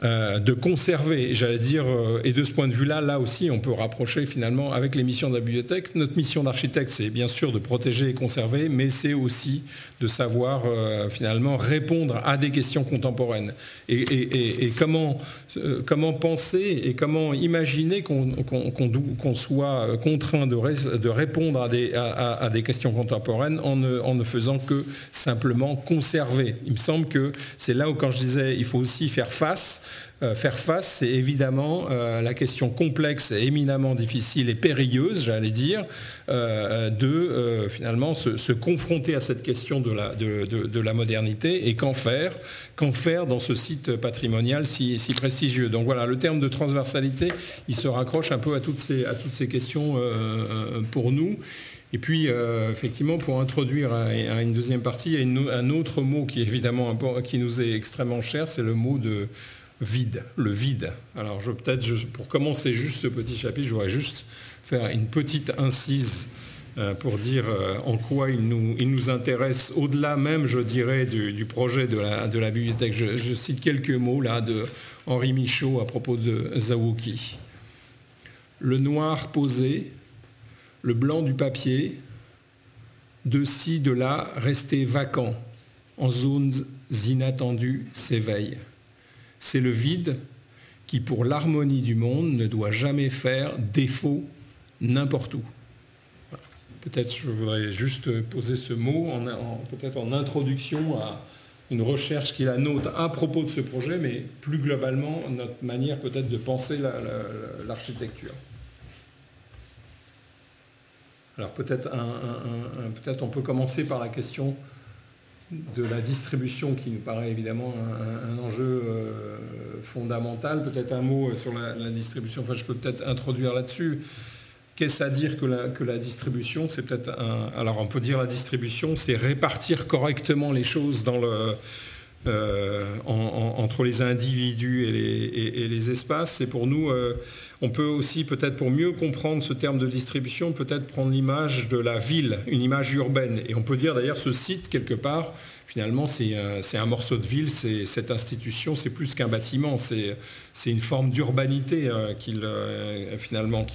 euh, de conserver, j'allais dire, euh, et de ce point de vue-là, là aussi, on peut rapprocher finalement avec les missions de la bibliothèque. Notre mission d'architecte, c'est bien sûr de protéger et conserver, mais c'est aussi de savoir euh, finalement répondre à des questions contemporaines. Et, comment, penser et comment imaginer qu'on soit contraint de, répondre à des, questions contemporaines en ne, faisant que simplement conserver. Il me semble que c'est là où, quand je disais, il faut aussi faire face, faire face, c'est évidemment euh, la question complexe éminemment difficile et périlleuse, j'allais dire, euh, de finalement se, confronter à cette question de la, de, la modernité et qu'en faire, qu'en faire dans ce site patrimonial si, prestigieux. Donc voilà, le terme de transversalité, il se raccroche un peu à toutes ces, à toutes ces questions pour nous. Et puis, effectivement, pour introduire à, une deuxième partie, il y a un autre mot qui, évidemment, qui nous est extrêmement cher, c'est le mot de, vide, le vide. Alors je peut-être pour commencer juste ce petit chapitre, je voudrais juste faire une petite incise euh, pour dire euh, en quoi il nous, intéresse, au-delà même, je dirais, du, projet de la, bibliothèque. Je, cite quelques mots là de Henri Michaud à propos de Zawuki. Le noir posé, le blanc du papier, de ci, de là, resté vacant, en zones inattendues, s'éveille c'est le vide qui, pour l'harmonie du monde, ne doit jamais faire défaut n'importe où. Peut-être je voudrais juste poser ce mot, peut-être en introduction à une recherche qui la nôtre à propos de ce projet, mais plus globalement notre manière peut-être de penser l'architecture. Alors peut-être peut on peut commencer par la question de la distribution qui nous paraît évidemment un, enjeu euh, fondamental. Peut-être un mot sur la, distribution, enfin je peux peut-être introduire là-dessus. Qu'est-ce à dire que la, que la distribution? C'est peut-être. Alors on peut dire la distribution, c'est répartir correctement les choses dans le, entre les individus et les, espaces. C'est pour nous, on peut aussi peut-être pour mieux comprendre ce terme de distribution, peut-être prendre l'image de la ville, une image urbaine. Et on peut dire d'ailleurs ce site quelque part, finalement c'est un morceau de ville, c'est cette institution, c'est plus qu'un bâtiment, c'est une forme d'urbanité finalement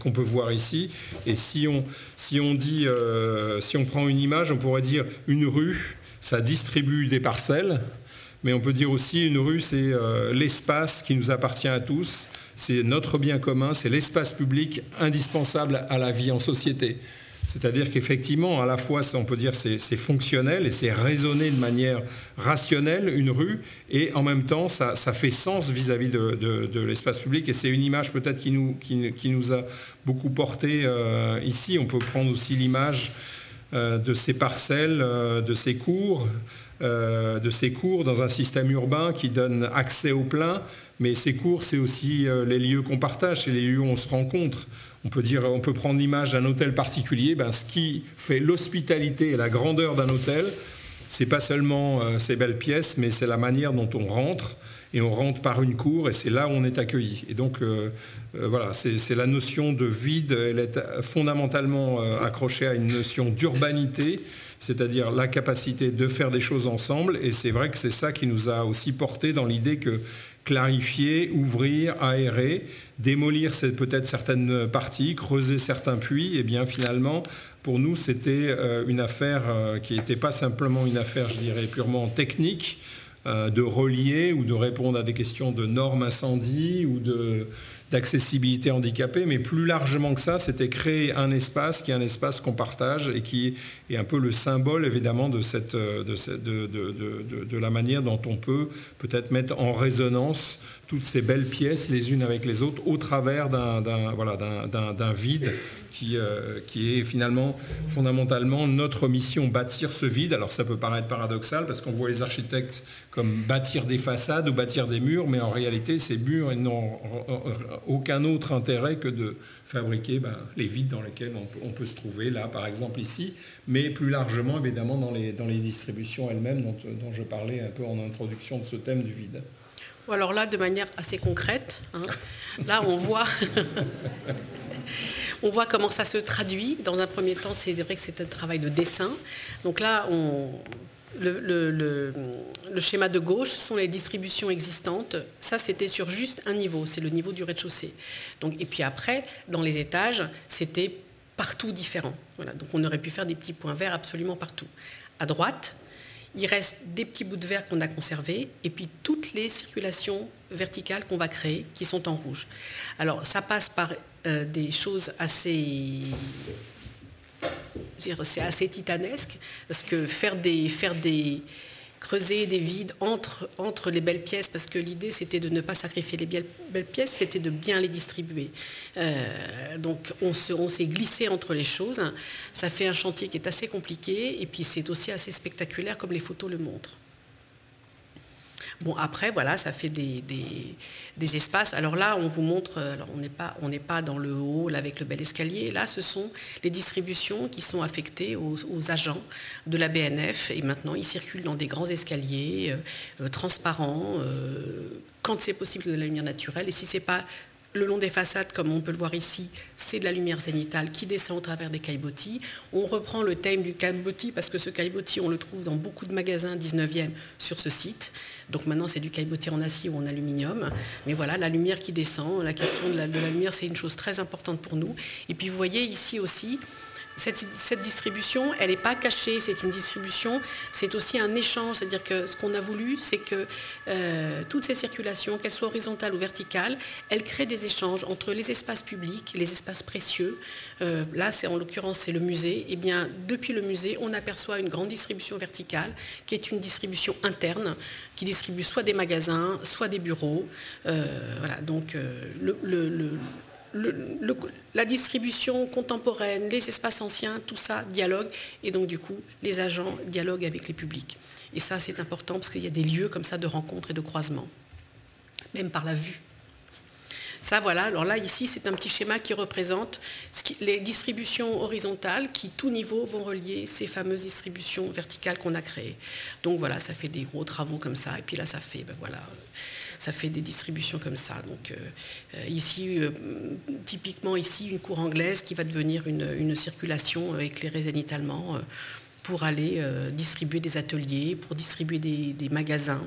qu'on peut voir ici. Et si on dit, si on prend une image, on pourrait dire une rue ça distribue des parcelles, mais on peut dire aussi une rue, c'est euh, l'espace qui nous appartient à tous, c'est notre bien commun, c'est l'espace public indispensable à la vie en société. C'est-à-dire qu'effectivement, à la fois, on peut dire c'est fonctionnel et c'est raisonné de manière rationnelle, une rue, et en même temps, ça, fait sens vis-à-vis de, l'espace public. Et c'est une image peut-être qui nous, a beaucoup porté euh, ici. On peut prendre aussi l'image de ces parcelles, euh, de ces cours, euh, de ces cours dans un système urbain qui donne accès au plein. Mais ces cours, c'est aussi les lieux qu'on partage, c'est les lieux où on se rencontre. On peut, dire, on peut prendre l'image d'un hôtel particulier. Ben, ce qui fait l'hospitalité et la grandeur d'un hôtel, c'est pas seulement ces belles pièces, mais c'est la manière dont on rentre et on rentre par une cour et c'est là où on est accueilli. Et donc euh, euh, voilà, c'est la notion de vide, elle est fondamentalement euh, accrochée à une notion d'urbanité, c'est-à-dire la capacité de faire des choses ensemble. Et c'est vrai que c'est ça qui nous a aussi porté dans l'idée que clarifier, ouvrir, aérer, démolir peut-être certaines parties, creuser certains puits, et bien finalement, pour nous, c'était une affaire qui n'était pas simplement une affaire, je dirais, purement technique, de relier ou de répondre à des questions de normes incendie ou d'accessibilité handicapée, mais plus largement que ça, c'était créer un espace qui est un espace qu'on partage et qui est un peu le symbole évidemment de, cette, de la manière dont on peut peut-être mettre en résonance toutes ces belles pièces les unes avec les autres au travers d'un vide qui, euh, qui, est finalement fondamentalement notre mission, bâtir ce vide. Alors ça peut paraître paradoxal parce qu'on voit les architectes comme bâtir des façades ou bâtir des murs, mais en réalité ces murs n'ont aucun autre intérêt que de fabriquer ben, les vides dans lesquels on, peut se trouver, là par exemple ici, mais plus largement évidemment dans les, distributions elles-mêmes dont je parlais un peu en introduction de ce thème du vide. Alors là, de manière assez concrète, hein, là on voit, on voit comment ça se traduit. Dans un premier temps, c'est vrai que c'est un travail de dessin. Donc là, le, schéma de gauche sont les distributions existantes. Ça, c'était sur juste un niveau, c'est le niveau du rez-de-chaussée. et puis après, dans les étages, c'était partout différent. donc on aurait pu faire des petits points verts absolument partout. À droite, il reste des petits bouts de verre qu'on a conservés et puis toutes les circulations verticales qu'on va créer qui sont en rouge. Alors ça passe par euh, des choses assez c'est assez titanesque, parce que faire des, faire des, creuser des vides entre, les belles pièces, parce que l'idée c'était de ne pas sacrifier les belles pièces, c'était de bien les distribuer. Euh, donc on s'est glissé entre les choses. Ça fait un chantier qui est assez compliqué, et puis c'est aussi assez spectaculaire comme les photos le montrent. Bon, après, voilà, ça fait des, espaces. Alors là, on vous montre, alors on n'est pas, dans le hall avec le bel escalier. Là, ce sont les distributions qui sont affectées aux, agents de la BNF. Et maintenant, ils circulent dans des grands escaliers euh, euh, transparents, euh, quand c'est possible de la lumière naturelle. Et si pas le long des façades, comme on peut le voir ici, c'est de la lumière zénitale qui descend au travers des caillebotis. On reprend le thème du caillebotis parce que ce caillebotis, on le trouve dans beaucoup de magasins 19e sur ce site. Donc maintenant, c'est du caillebotis en acier ou en aluminium. Mais voilà, la lumière qui descend, la question de la, de la lumière, c'est une chose très importante pour nous. Et puis vous voyez ici aussi, cette, distribution, elle n'est pas cachée, c'est une distribution, c'est aussi un échange. C'est-à-dire que ce qu'on a voulu, c'est que euh, toutes ces circulations, qu'elles soient horizontales ou verticales, elles créent des échanges entre les espaces publics, les espaces précieux. Euh, là, c'est en l'occurrence, c'est le musée. Et eh bien, depuis le musée, on aperçoit une grande distribution verticale, qui est une distribution interne, qui distribue soit des magasins, soit des bureaux. Euh, voilà, donc le la distribution contemporaine, les espaces anciens, tout ça dialogue. Et donc, du coup, les agents dialoguent avec les publics. Et ça, c'est important parce qu'il y a des lieux comme ça de rencontre et de croisement, même par la vue. Ça, voilà. Alors là, ici, c'est un petit schéma qui représente les distributions horizontales qui, tout niveau, vont relier ces fameuses distributions verticales qu'on a créées. Donc voilà, ça fait des gros travaux comme ça. Et puis là, ça fait, ben voilà, ça fait des distributions comme ça. Donc euh, ici, euh, typiquement ici, une cour anglaise qui va devenir une, circulation euh, éclairée zénitalement pour aller distribuer des ateliers, pour distribuer des magasins.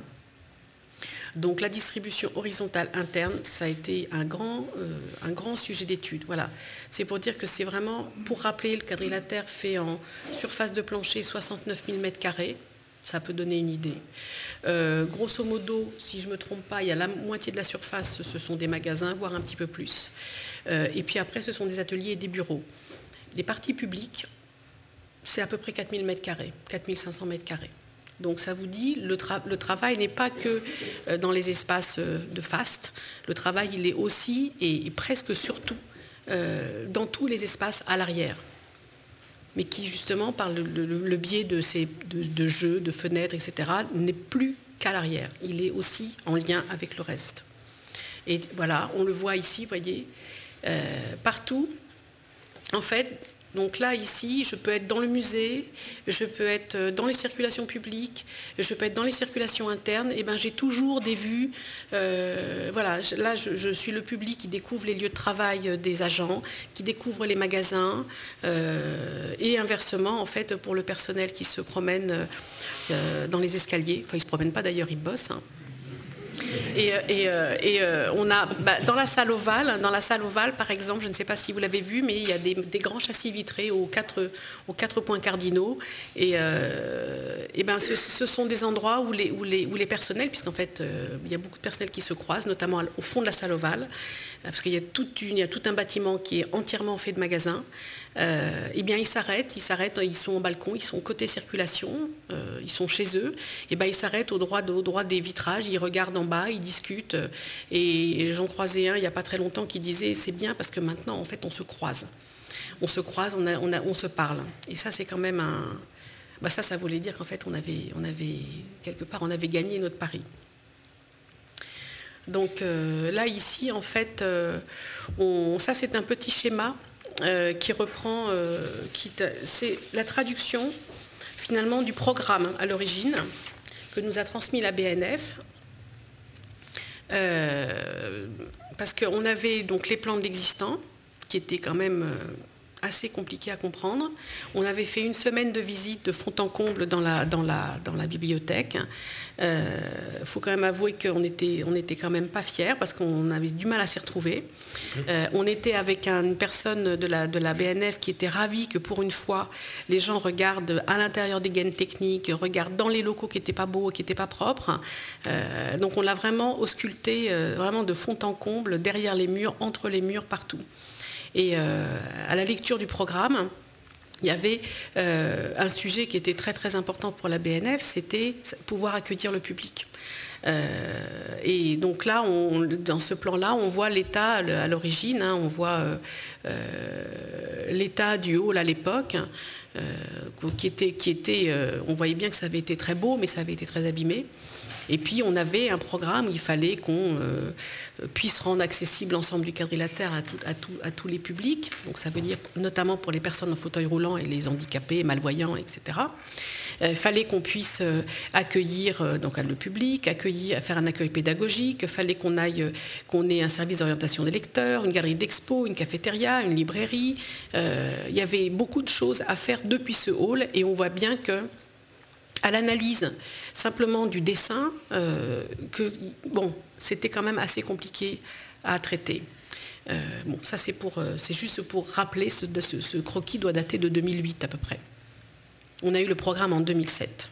Donc la distribution horizontale interne, ça a été un grand, euh, un grand sujet d'étude. Voilà. C'est pour dire que c'est vraiment, pour rappeler, le quadrilatère fait en surface de plancher 69 000 m2. Ça peut donner une idée. Euh, grosso modo, si je ne me trompe pas, il y a la moitié de la surface, ce sont des magasins, voire un petit peu plus. Euh, et puis après, ce sont des ateliers et des bureaux. Les parties publiques, c'est à peu près 4000 m2, 4500 m2. Donc ça vous dit, le, travail n'est pas que euh, dans les espaces de faste, le travail il est aussi et, presque surtout dans tous les espaces à l'arrière, mais qui justement par le, biais de, ces, de, jeux, de fenêtres, etc., n'est plus qu'à l'arrière, il est aussi en lien avec le reste. Et voilà, on le voit ici, vous voyez, partout, en fait, donc là, ici, je peux être dans le musée, je peux être euh, dans les circulations publiques, je peux être dans les circulations internes. Et ben, j'ai toujours des vues. Euh, voilà, là, je, suis le public qui découvre les lieux de travail des agents, qui découvre les magasins, euh, et inversement, en fait, pour le personnel qui se promène dans les escaliers. Enfin, ils se promènent pas d'ailleurs, ils bossent. Hein. Et, euh, euh, on a bah, dans la salle ovale, dans la salle ovale par exemple, je ne sais pas si vous l'avez vu, mais il y a des, grands châssis vitrés aux quatre, aux quatre points cardinaux. Et, euh, ben ce, sont des endroits où les, où les, où les personnels, puisqu'en fait il y a beaucoup de personnels qui se croisent, notamment au fond de la salle ovale, parce qu'il y, y a tout un bâtiment qui est entièrement fait de magasins. Euh, eh bien ils s'arrêtent, ils s'arrêtent, ils sont au balcon, ils sont côté circulation, euh, ils sont chez eux, et eh ben ils s'arrêtent au droit, des vitrages, ils regardent en bas, ils discutent. Et, j'en croisais un il n'y a pas très longtemps qui disait c'est bien parce que maintenant en fait on se croise. On se croise, on, se parle. Et ça c'est quand même un. Bah, ça, ça voulait dire qu'en fait on avait, on avait, quelque part, on avait gagné notre pari. Donc euh, là, ici, en fait, ça c'est un petit schéma euh, qui reprend, euh, c'est la traduction finalement du programme à l'origine que nous a transmis la BNF. Euh, parce qu'on avait donc les plans de l'existant, qui étaient quand même assez compliqués à comprendre. On avait fait une semaine de visite de fond en comble dans la, dans la, dans la bibliothèque. Il euh, faut quand même avouer qu'on était, on était quand même pas fiers parce qu'on avait du mal à s'y retrouver. Euh, on était avec une personne de la, BNF qui était ravie que pour une fois, les gens regardent à l'intérieur des gaines techniques, regardent dans les locaux qui n'étaient pas beaux, qui n'étaient pas propres. Euh, donc on l'a vraiment ausculté, vraiment de fond en comble, derrière les murs, entre les murs, partout. Et à la lecture du programme, il y avait euh, un sujet qui était très très important pour la BNF, c'était pouvoir accueillir le public. Euh, et donc là, dans ce plan-là, on voit l'état à l'origine, hein, on voit euh, l'état du hall à l'époque, qui était, qui était on voyait bien que ça avait été très beau, mais ça avait été très abîmé. Et puis on avait un programme où il fallait qu'on euh, puisse rendre accessible l'ensemble du quadrilatère à, tous les publics. Donc ça veut dire notamment pour les personnes en fauteuil roulant et les handicapés, malvoyants, etc. Euh, il fallait qu'on puisse euh, accueillir donc, le public, accueillir, faire un accueil pédagogique. Il fallait qu'on aille, qu'on ait un service d'orientation des lecteurs, une galerie d'expo, une cafétéria, une librairie. il y avait beaucoup de choses à faire depuis ce hall et on voit bien que à l'analyse simplement du dessin, euh, que bon, c'était quand même assez compliqué à traiter. Euh, bon, ça c'est pour, euh, c'est juste pour rappeler ce, ce, croquis doit dater de 2008 à peu près. On a eu le programme en 2007.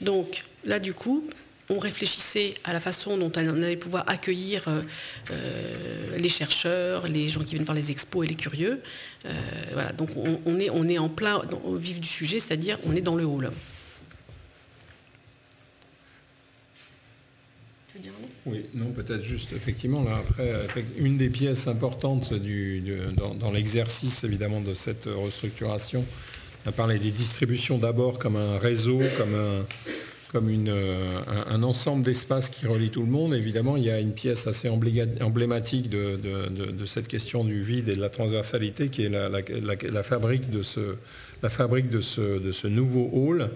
Donc là du coup, on réfléchissait à la façon dont on allait pouvoir accueillir euh, euh, les chercheurs, les gens qui viennent voir les expos et les curieux. Euh, voilà, donc on, est, on est en plein au vif du sujet, c'est-à-dire on est dans le hall. Oui, non, peut-être juste, effectivement, là, après, une des pièces importantes dans, dans l'exercice, évidemment, de cette restructuration, on a parlé des distributions d'abord comme un réseau, comme un, comme une, un, ensemble d'espaces qui relie tout le monde. Évidemment, il y a une pièce assez emblématique de, cette question du vide et de la transversalité qui est la, fabrique, de ce, la fabrique de ce, de ce nouveau hall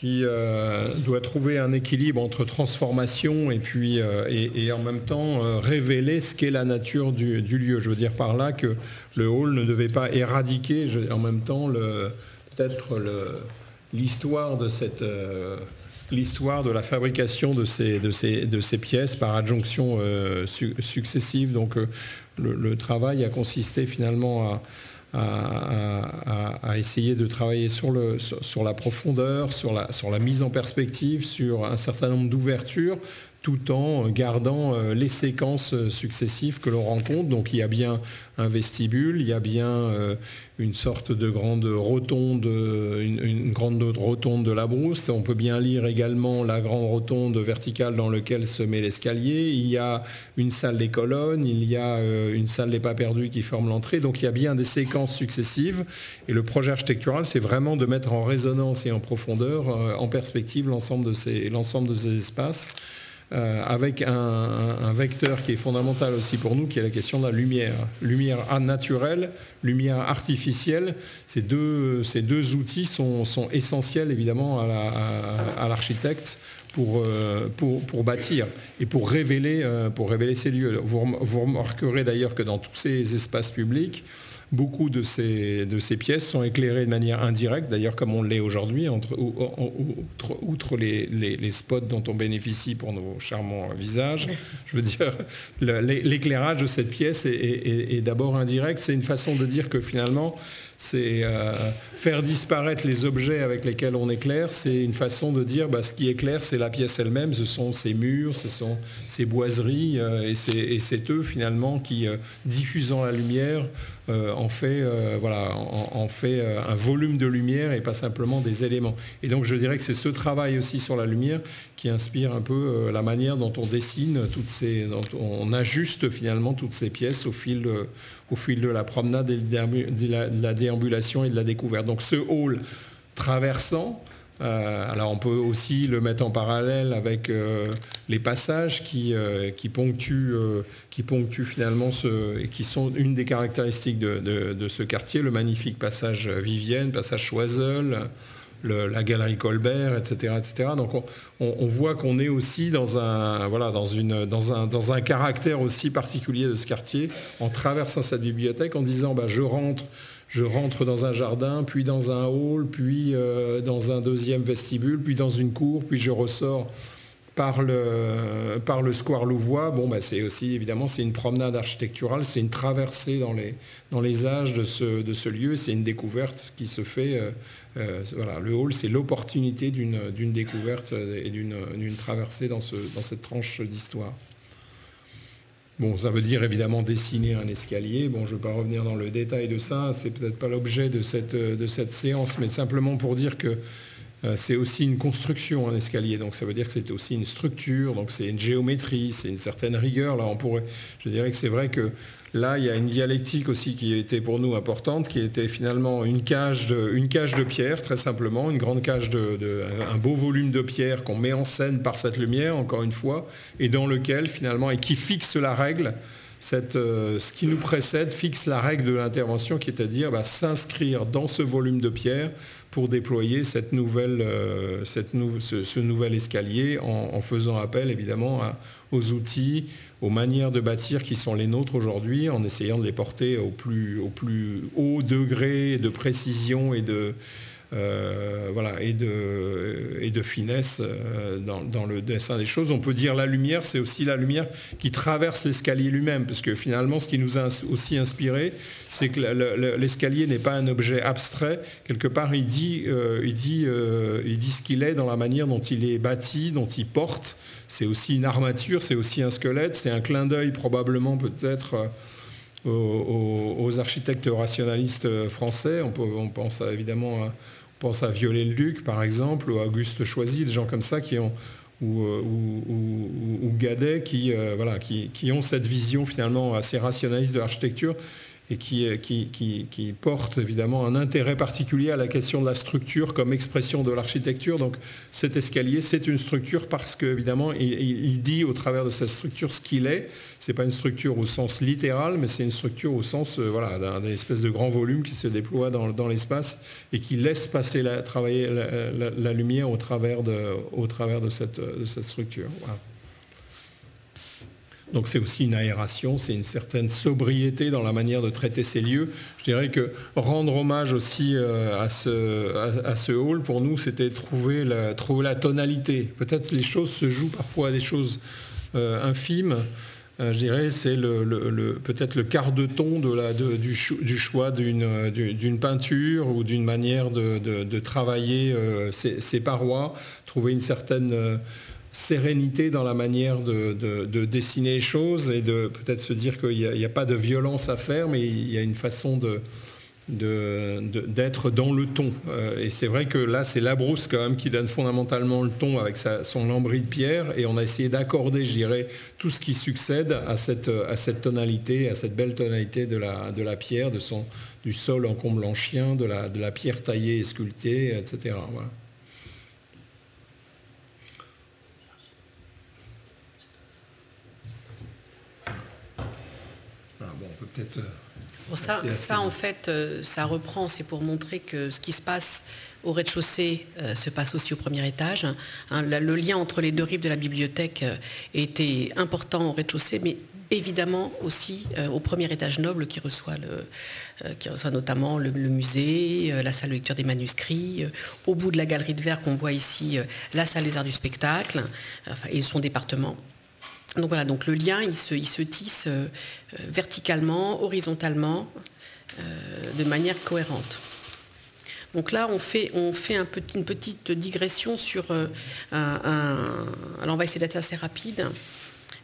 qui euh, doit trouver un équilibre entre transformation et puis euh, et, en même temps euh, révéler ce qu'est la nature du, lieu. Je veux dire par là que le hall ne devait pas éradiquer en même temps peut-être l'histoire de cette l'histoire de la fabrication de ces, de ces, de ces pièces par adjonction successive. Donc le, travail a consisté finalement à à, essayer de travailler sur, le, sur, la profondeur, sur la, sur la, mise en perspective, sur un certain nombre d'ouvertures, tout en gardant euh, les séquences successives que l'on rencontre. Donc il y a bien un vestibule, il y a bien euh, une sorte de grande rotonde, une, grande rotonde de la brousse. On peut bien lire également la grande rotonde verticale dans laquelle se met l'escalier. Il y a une salle des colonnes, il y a euh, une salle des pas perdus qui forme l'entrée. Donc il y a bien des séquences successives. Et le projet architectural, c'est vraiment de mettre en résonance et en profondeur, en perspective, l'ensemble de de ces espaces. Euh, avec un, vecteur qui est fondamental aussi pour nous, qui est la question de la lumière. Lumière naturelle, lumière artificielle, ces deux, outils sont, essentiels évidemment à l'architecte. pour, euh, pour, bâtir et pour révéler, euh, ces lieux. Vous remarquerez d'ailleurs que dans tous ces espaces publics, Beaucoup de ces, de ces pièces sont éclairées de manière indirecte, d'ailleurs comme on l'est aujourd'hui, outre, les, spots dont on bénéficie pour nos charmants visages. Je veux dire, l'éclairage de cette pièce est d'abord indirect. C'est une façon de dire que finalement, c'est euh, faire disparaître les objets avec lesquels on éclaire. C'est une façon de dire bah, ce qui éclaire, c'est la pièce elle-même, ce sont ses murs, ce sont ses boiseries, euh, et c'est eux finalement qui, euh, diffusant la lumière, en fait, en, fait un volume de lumière et pas simplement des éléments. Et donc je dirais que c'est ce travail aussi sur la lumière qui inspire un peu la manière dont on dessine toutes ces, dont on ajuste finalement toutes ces pièces au fil, au fil de la promenade et de la déambulation et de la découverte. Donc ce hall traversant, euh, alors on peut aussi le mettre en parallèle avec euh, les passages qui, euh, ponctuent, finalement et qui sont une des caractéristiques de, ce quartier, le magnifique passage Vivienne, passage Choiseul, la galerie Colbert, etc. etc. Donc on, voit qu'on est aussi dans un caractère aussi particulier de ce quartier en traversant cette bibliothèque, en disant bah, je rentre je rentre dans un jardin, puis dans un hall, puis euh, dans un deuxième vestibule, puis dans une cour, puis je ressors par le, square Louvois. Bon, bah, c'est aussi évidemment c'est une promenade architecturale, c'est une traversée dans les, âges de ce, de ce lieu, c'est une découverte qui se fait. Euh, euh, le hall, c'est l'opportunité d'une découverte et d'une traversée dans cette tranche d'histoire. Bon, ça veut dire évidemment dessiner un escalier. Bon, je ne vais pas revenir dans le détail de ça, c'est peut-être pas l'objet de cette, de cette séance, mais simplement pour dire que euh, c'est aussi une construction, un escalier. Donc ça veut dire que c'est aussi une structure, donc c'est une géométrie, c'est une certaine rigueur. Là, on pourrait, je dirais que c'est vrai que là, il y a une dialectique aussi qui était pour nous importante, qui était finalement une cage de, pierre, très simplement, une grande cage de, un beau volume de pierre qu'on met en scène par cette lumière, encore une fois, et dans lequel finalement, et qui fixe la règle. Euh, ce qui nous précède fixe la règle de l'intervention qui est à dire bah, s'inscrire dans ce volume de pierre pour déployer euh, ce, nouvel escalier en, faisant appel évidemment aux outils, aux manières de bâtir qui sont les nôtres aujourd'hui, en essayant de les porter au plus, au plus haut degré de précision et de, euh, voilà, et de, finesse euh, dans, le dessin des choses. On peut dire la lumière, c'est aussi la lumière qui traverse l'escalier lui-même, parce que finalement, ce qui nous a aussi inspiré, c'est que l'escalier n'est pas un objet abstrait. Quelque part, il dit, euh, il dit, il dit ce qu'il est dans la manière dont il est bâti, dont il porte. C'est aussi une armature, c'est aussi un squelette, c'est un clin d'œil probablement peut-être. Aux, architectes rationalistes français. On, on pense évidemment à, pense à Viollet-le-Duc, par exemple, ou Auguste Choisy, des gens comme ça qui ont, ou, euh, ou, Gadet, qui, euh, voilà, qui, qui, ont cette vision finalement assez rationaliste de l'architecture et qui, qui, porte évidemment un intérêt particulier à la question de la structure comme expression de l'architecture. Donc cet escalier, c'est une structure parce qu'évidemment, il, il, dit au travers de cette structure ce qu'il est. Ce n'est pas une structure au sens littéral, mais c'est une structure au sens euh, d'un espèce de grand volume qui se déploie dans, l'espace et qui laisse passer la, travailler la, lumière au travers de cette structure. Donc c'est aussi une aération, c'est une certaine sobriété dans la manière de traiter ces lieux. Je dirais que rendre hommage aussi euh, à ce, à, ce hall, pour nous, c'était trouver la, trouver la tonalité. Peut-être les choses se jouent parfois à des choses euh, infimes. Euh, je dirais c'est le, peut-être le quart de ton de la, du, choix d'une peinture ou d'une manière de, travailler ces, parois, trouver une certaine sérénité dans la manière de, dessiner les choses et de peut-être se dire qu'il n'y a, pas de violence à faire, mais il y a une façon d'être dans le ton. Euh, et c'est vrai que là, c'est la brousse quand même qui donne fondamentalement le ton avec son lambris de pierre. Et on a essayé d'accorder, je dirais, tout ce qui succède à cette, tonalité, à cette belle tonalité de la, pierre, de son, du sol en comble en chien, de la, de la pierre taillée et sculptée, etc. Euh, ça, en fait, euh, ça reprend, c'est pour montrer que ce qui se passe au rez-de-chaussée euh, se passe aussi au premier étage. Hein. le lien entre les deux rives de la bibliothèque était important au rez-de-chaussée, mais évidemment aussi au premier étage noble qui reçoit, le, qui reçoit notamment le, musée, la salle de lecture des manuscrits, au bout de la galerie de verre qu'on voit ici, la salle des arts du spectacle et son département. Donc voilà, donc le lien, il se, tisse euh, euh, verticalement, horizontalement, euh, de manière cohérente. Donc là, on fait, on fait une petite digression sur un, Alors on va essayer d'être assez rapide.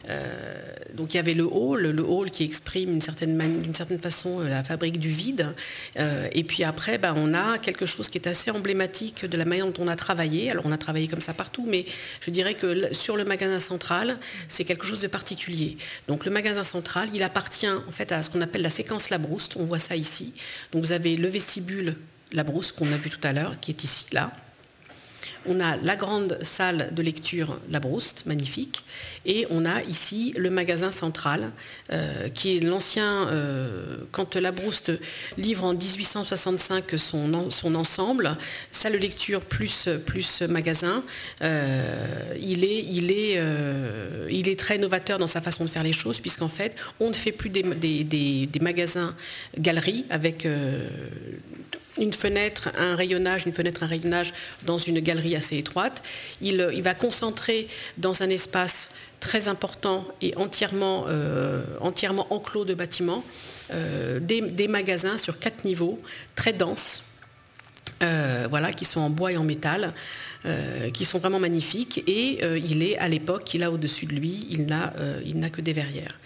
Euh, donc il y avait le hall, le hall qui exprime d'une certaine, façon euh, la fabrique du vide. Euh, et puis après, ben, on a quelque chose qui est assez emblématique de la manière dont on a travaillé. Alors on a travaillé comme ça partout, mais je dirais que sur le magasin central, c'est quelque chose de particulier. Donc le magasin central, il appartient en fait à ce qu'on appelle la séquence Labrouste. On voit ça ici. Donc vous avez le vestibule Labrouste qu'on a vu tout à l'heure, qui est ici, là. On a la grande salle de lecture La Brouste, magnifique, et on a ici le magasin central, euh, qui est l'ancien, euh, quand La Brouste livre en 1865 son, ensemble, salle de lecture plus, plus magasin, euh, il, est, très novateur dans sa façon de faire les choses, puisqu'en fait, on ne fait plus des, des magasins galeries avec une fenêtre, un rayonnage, une fenêtre, un rayonnage dans une galerie assez étroite. Il, va concentrer dans un espace très important et entièrement, euh, enclos de bâtiments, euh, des, magasins sur quatre niveaux, très denses, euh, voilà, qui sont en bois et en métal, qui sont vraiment magnifiques. Et il est, à l'époque, il a au-dessus de lui, il n'a que des verrières.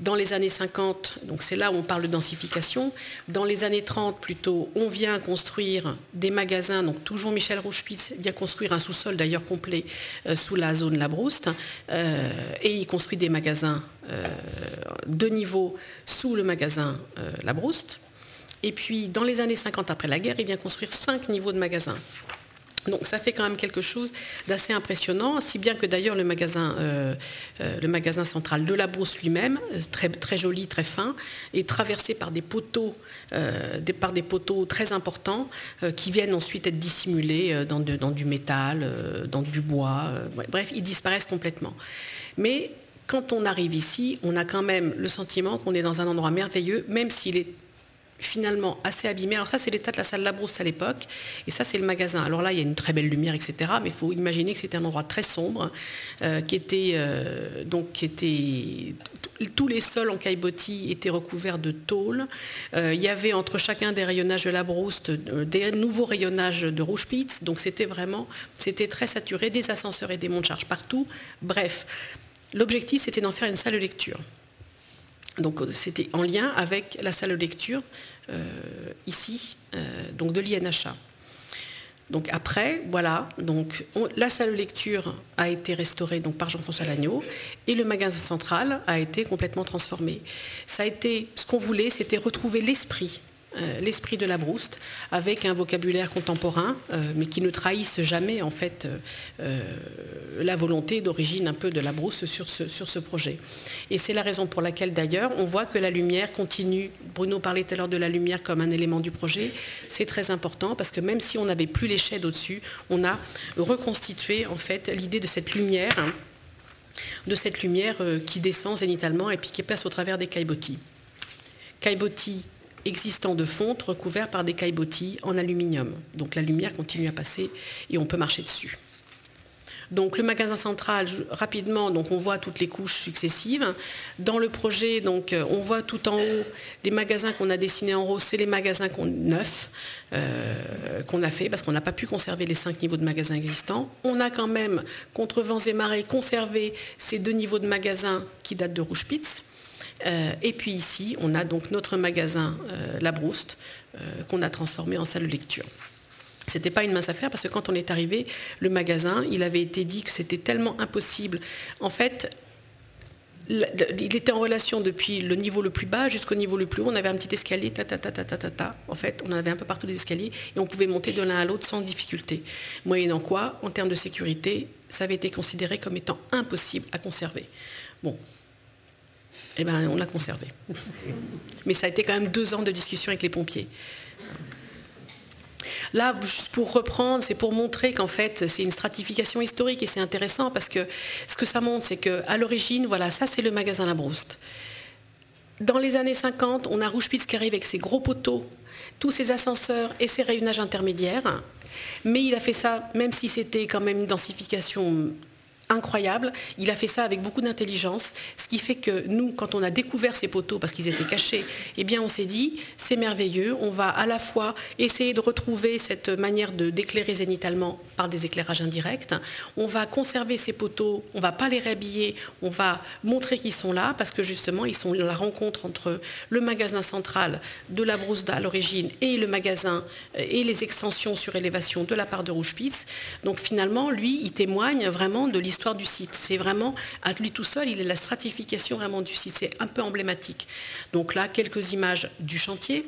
Dans les années 50, donc c'est là où on parle de densification, dans les années 30 plutôt, on vient construire des magasins, donc toujours Michel Rouchepitz vient construire un sous-sol d'ailleurs complet euh, sous la zone Labrouste, euh, et il construit des magasins euh, de niveau sous le magasin Labrouste. Et puis dans les années 50 après la guerre, il vient construire cinq niveaux de magasins. Donc ça fait quand même quelque chose d'assez impressionnant, si bien que d'ailleurs le magasin, euh, euh, central de la Bourse lui-même, euh, très, joli, très fin, est traversé par des poteaux, très importants qui viennent ensuite être dissimulés dans du métal, dans du bois. bref, ils disparaissent complètement. Mais quand on arrive ici, on a quand même le sentiment qu'on est dans un endroit merveilleux, même s'il est finalement assez abîmé. Alors ça, c'est l'état de la salle Labrousse à l'époque, et ça, c'est le magasin. Alors là, il y a une très belle lumière, etc. Mais il faut imaginer que c'était un endroit très sombre, euh, qui était euh, donc qui était tous les sols en caillebotis étaient recouverts de tôle. Euh, il y avait entre chacun des rayonnages de la brousse des nouveaux rayonnages de rouge-pits. Donc c'était vraiment, c'était très saturé, des ascenseurs et des monts de charge partout. Bref, l'objectif c'était d'en faire une salle de lecture. Donc c'était en lien avec la salle de lecture euh, ici, euh, donc de l'INHA. Donc après, voilà, donc la salle de lecture a été restaurée donc par Jean-François Lagneau et le magasin central a été complètement transformé. Ça a été, ce qu'on voulait, c'était retrouver l'esprit euh, l'esprit de la brouste, avec un vocabulaire contemporain, euh, mais qui ne trahisse jamais en fait euh, la volonté d'origine un peu de la brousse sur ce, projet. Et c'est la raison pour laquelle d'ailleurs on voit que la lumière continue. Bruno parlait tout à l'heure de la lumière comme un élément du projet. C'est très important parce que même si on n'avait plus les shades au-dessus, on a reconstitué en fait l'idée de cette lumière. de cette lumière qui descend zénitalement et puis qui passe au travers des caillebotis. Caillebotis existant de fonte recouvert par des caillebotis en aluminium. Donc la lumière continue à passer et on peut marcher dessus. Donc le magasin central, rapidement, donc on voit toutes les couches successives. Dans le projet, donc euh, on voit tout en haut les magasins qu'on a dessinés en rose, c'est les magasins neufs euh, qu'on a fait parce qu'on n'a pas pu conserver les cinq niveaux de magasins existants. On a quand même, contre vents et marées, conservé ces deux niveaux de magasins qui datent de Rouge-Pitz. Euh, et puis ici, on a donc notre magasin euh, La Brouste euh, qu'on a transformé en salle de lecture. Ce n'était pas une mince affaire parce que quand on est arrivé, le magasin, il avait été dit que c'était tellement impossible. En fait, il était en relation depuis le niveau le plus bas jusqu'au niveau le plus haut. On avait un petit escalier, ta, ta, ta, ta, ta, ta, En fait, on avait un peu partout des escaliers et on pouvait monter de l'un à l'autre sans difficulté. Moyennant quoi, en termes de sécurité, ça avait été considéré comme étant impossible à conserver. Bon, eh ben, on l'a conservé. Mais ça a été quand même deux ans de discussion avec les pompiers. Là, juste pour reprendre, c'est pour montrer qu'en fait, c'est une stratification historique et c'est intéressant parce que ce que ça montre, c'est qu'à l'origine, voilà, ça c'est le magasin La Brouste. Dans les années 50, on a Rouge-Pitz qui arrive avec ses gros poteaux, tous ses ascenseurs et ses rayonnages intermédiaires. Mais il a fait ça, même si c'était quand même une densification incroyable. Il a fait ça avec beaucoup d'intelligence, ce qui fait que nous, quand on a découvert ces poteaux, parce qu'ils étaient cachés, eh bien on s'est dit, c'est merveilleux, on va à la fois essayer de retrouver cette manière d'éclairer zénitalement par des éclairages indirects, on va conserver ces poteaux, on va pas les réhabiller, on va montrer qu'ils sont là, parce que justement, ils sont la rencontre entre le magasin central de la Brousse à l'origine et le magasin euh, et les extensions sur élévation de la part de Rouge-Pitz. Donc finalement, lui, il témoigne vraiment de l'histoire du site. C'est vraiment, à lui tout seul, il est la stratification vraiment du site. C'est un peu emblématique. Donc là, quelques images du chantier.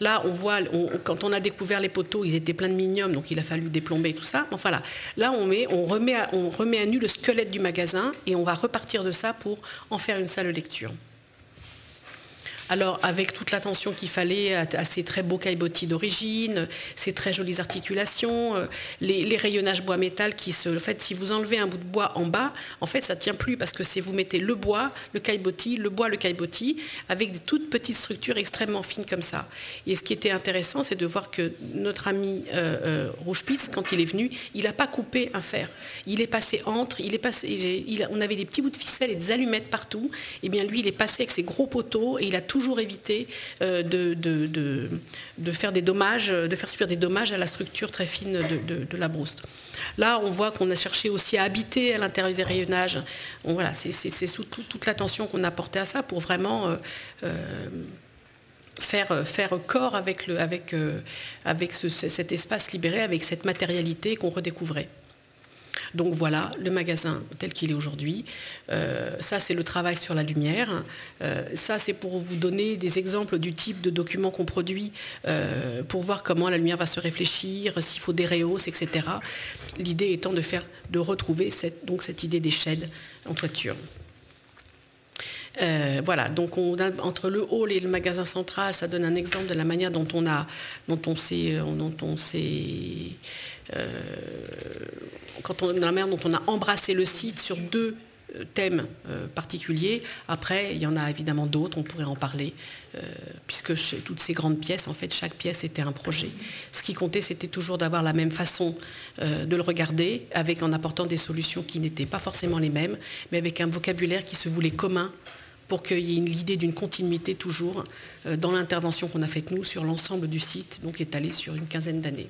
Là, on voit, quand on a découvert les poteaux, ils étaient pleins de minium, donc il a fallu déplomber tout ça. Enfin là, là on, met, on, remet on remet à nu le squelette du magasin et on va repartir de ça pour en faire une salle de lecture. Alors, avec toute l'attention qu'il fallait à, ces très beaux caillebotis d'origine, ces très jolies articulations, euh, les, rayonnages bois-métal qui se. En fait, si vous enlevez un bout de bois en bas, en fait, ça ne tient plus parce que vous mettez le bois, le caillebotis, le bois, le caillebotis, avec des toutes petites structures extrêmement fines comme ça. Et ce qui était intéressant, c'est de voir que notre ami euh, euh quand il est venu, il n'a pas coupé un fer. Il est passé entre, il est passé, on avait des petits bouts de ficelle et des allumettes partout. Et eh bien lui, il est passé avec ses gros poteaux et il a tout toujours éviter euh, de, de, faire des dommages, de faire subir des dommages à la structure très fine de, la brousse. Là, on voit qu'on a cherché aussi à habiter à l'intérieur des rayonnages. voilà, c'est sous toute l'attention qu'on a portée à ça pour vraiment euh, euh, faire, faire corps avec, le, avec, avec cet espace libéré, avec cette matérialité qu'on redécouvrait. Donc voilà le magasin tel qu'il est aujourd'hui. Euh, ça, c'est le travail sur la lumière. Euh, ça, c'est pour vous donner des exemples du type de documents qu'on produit euh, pour voir comment la lumière va se réfléchir, s'il faut des rehausses, etc. L'idée étant de, faire, de retrouver cette, idée des sheds en toiture. Voilà, donc entre le hall et le magasin central, ça donne un exemple de la manière dont on a, dont on s'est, dont on euh, quand on, la on a embrassé le site sur deux euh, thèmes euh, particuliers. Après, il y en a évidemment d'autres, on pourrait en parler, puisque chez toutes ces grandes pièces, en fait, chaque pièce était un projet. Ce qui comptait, c'était toujours d'avoir la même façon de le regarder, en apportant des solutions qui n'étaient pas forcément les mêmes, mais avec un vocabulaire qui se voulait commun pour qu'il y ait l'idée d'une continuité toujours dans l'intervention qu'on a faite nous sur l'ensemble du site, donc étalé sur une quinzaine d'années.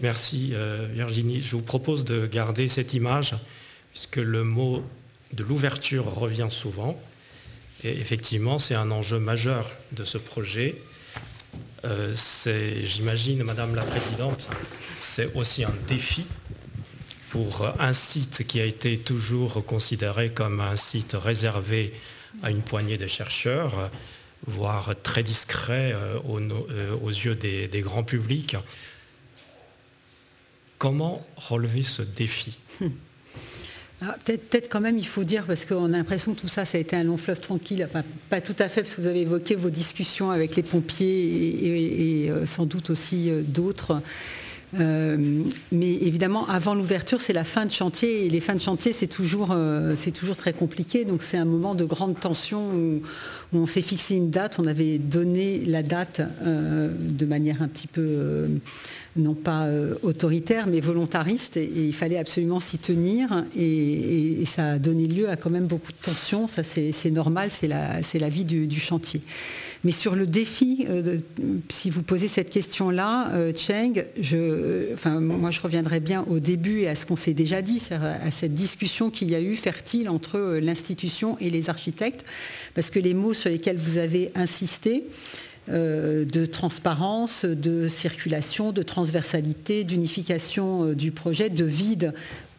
Merci euh, Virginie. Je vous propose de garder cette image puisque le mot de l'ouverture revient souvent. Et effectivement, c'est un enjeu majeur de ce projet. j'imagine, Madame la Présidente, c'est aussi un défi pour un site qui a été toujours considéré comme un site réservé à une poignée de chercheurs, voire très discret euh, euh, aux, yeux des, grands publics. Comment relever ce défi? Ah, Peut-être quand même, il faut dire, parce qu'on a l'impression que tout ça, ça a été un long fleuve tranquille. Enfin, pas tout à fait, parce que vous avez évoqué vos discussions avec les pompiers et, euh, sans doute aussi d'autres. Euh, mais évidemment, avant l'ouverture, c'est la fin de chantier. Et les fins de chantier, c'est toujours, euh, c'est toujours très compliqué. Donc c'est un moment de grande tension où, on s'est fixé une date. On avait donné la date euh, de manière un petit peu, non pas autoritaire, mais volontariste. Et, il fallait absolument s'y tenir. Et, ça a donné lieu à quand même beaucoup de tensions. Ça, c'est normal. C'est la, la vie du chantier. Mais sur le défi, euh, si vous posez cette question-là, euh, Cheng, moi je reviendrai bien au début et à ce qu'on s'est déjà dit, à cette discussion qu'il y a eu fertile entre euh, l'institution et les architectes, parce que les mots sur lesquels vous avez insisté, de transparence, de circulation, de transversalité, d'unification du projet, de vide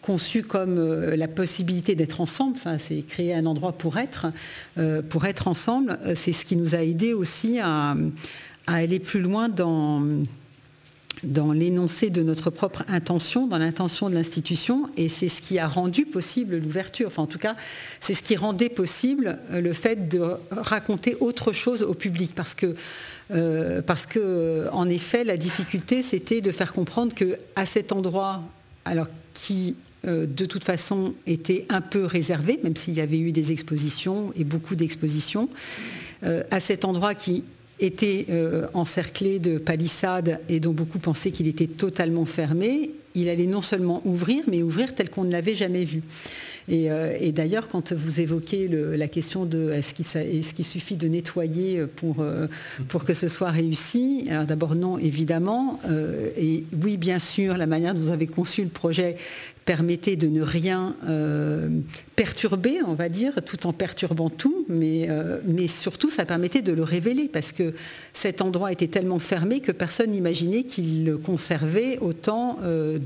conçu comme euh, la possibilité d'être ensemble, enfin, c'est créer un endroit pour être, euh, pour être ensemble, euh, c'est ce qui nous a aidé aussi à, aller plus loin dans, l'énoncé de notre propre intention, dans l'intention de l'institution, et c'est ce qui a rendu possible l'ouverture. Enfin, en tout cas, c'est ce qui rendait possible le fait de raconter autre chose au public, parce que, parce que en effet, la difficulté, c'était de faire comprendre que à cet endroit, alors qui de toute façon était un peu réservé, même s'il y avait eu des expositions et beaucoup d'expositions, euh, à cet endroit qui était euh, encerclé de palissades et dont beaucoup pensaient qu'il était totalement fermé, il allait non seulement ouvrir, mais ouvrir tel qu'on ne l'avait jamais vu. Et, d'ailleurs, quand vous évoquez la question de est-ce qu'il suffit de nettoyer pour, pour que ce soit réussi, alors d'abord non, évidemment, et oui, bien sûr, la manière dont vous avez conçu le projet permettait de ne rien euh, perturber, on va dire, tout en perturbant tout, mais, euh, mais surtout ça permettait de le révéler, parce que cet endroit était tellement fermé que personne n'imaginait qu'il conservait autant euh,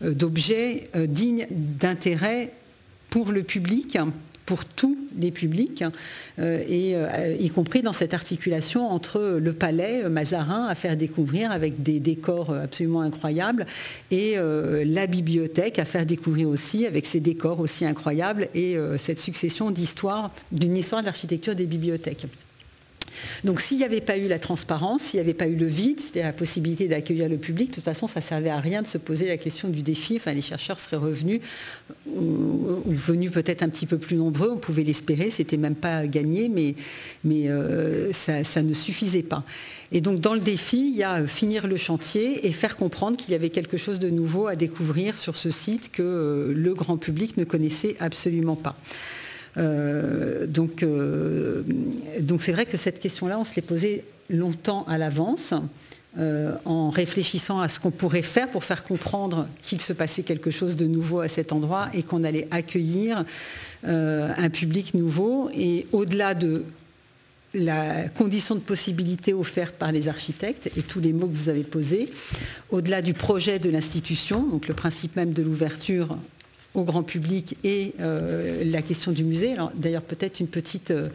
d'objets dignes d'intérêt pour le public pour tous les publics, euh, et, euh, y compris dans cette articulation entre le palais euh, Mazarin à faire découvrir avec des décors absolument incroyables, et la bibliothèque à faire découvrir aussi avec ses décors aussi incroyables, et cette succession d'histoires, d'une histoire de l'architecture des bibliothèques. Donc s'il n'y avait pas eu la transparence, s'il n'y avait pas eu le vide, c'était la possibilité d'accueillir le public, de toute façon, ça ne servait à rien de se poser la question du défi. Enfin, les chercheurs seraient revenus ou, venus peut-être un petit peu plus nombreux, on pouvait l'espérer, c'était même pas gagné, mais, mais euh, ça, ne suffisait pas. Et donc dans le défi, il y a finir le chantier et faire comprendre qu'il y avait quelque chose de nouveau à découvrir sur ce site que euh, le grand public ne connaissait absolument pas. Euh, donc, euh, donc c'est vrai que cette question-là, on se l'est posée longtemps à l'avance. Euh, en réfléchissant à ce qu'on pourrait faire pour faire comprendre qu'il se passait quelque chose de nouveau à cet endroit et qu'on allait accueillir un public nouveau. Et au-delà de la condition de possibilité offerte par les architectes et tous les mots que vous avez posés, au-delà du projet de l'institution, donc le principe même de l'ouverture au grand public et euh, la question du musée. D'ailleurs, peut-être une petite euh,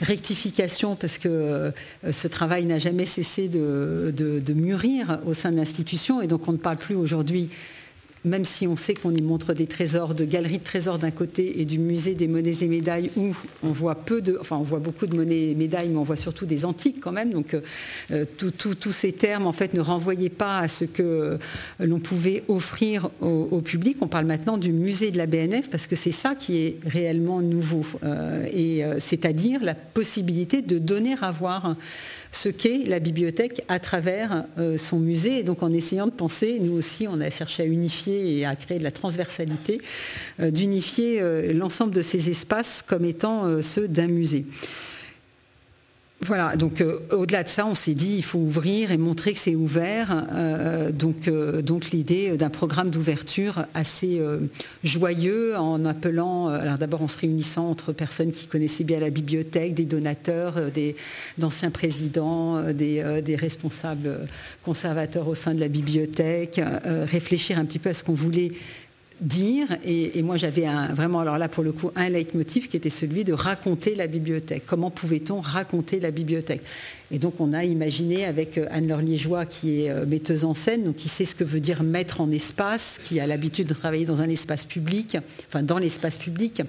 rectification parce que euh, ce travail n'a jamais cessé de, de, mûrir au sein de l'institution et donc on ne parle plus aujourd'hui même si on sait qu'on y montre des trésors, de galeries de trésors d'un côté et du musée des monnaies et médailles où on voit peu de, enfin on voit beaucoup de monnaies et médailles, mais on voit surtout des antiques quand même. Donc euh, tous ces termes en fait ne renvoyaient pas à ce que euh, l'on pouvait offrir au, public. On parle maintenant du musée de la BNF parce que c'est ça qui est réellement nouveau, euh, et c'est-à-dire la possibilité de donner à voir ce qu'est la bibliothèque à travers euh, son musée. Et donc en essayant de penser, nous aussi, on a cherché à unifier et à créer de la transversalité, euh, d'unifier euh, l'ensemble de ces espaces comme étant ceux d'un musée. Voilà, donc euh, au-delà de ça, on s'est dit il faut ouvrir et montrer que c'est ouvert. Euh, donc donc l'idée d'un programme d'ouverture assez joyeux en appelant, alors d'abord en se réunissant entre personnes qui connaissaient bien la bibliothèque, des donateurs, d'anciens présidents, des, des, responsables conservateurs au sein de la bibliothèque, réfléchir un petit peu à ce qu'on voulait dire, et, moi j'avais vraiment, alors là pour le coup, un leitmotiv qui était celui de raconter la bibliothèque. Comment pouvait-on raconter la bibliothèque? Et donc on a imaginé avec euh, Anne-Laure qui est euh, metteuse en scène, donc qui sait ce que veut dire mettre en espace, qui a l'habitude de travailler dans un espace public, enfin dans l'espace public,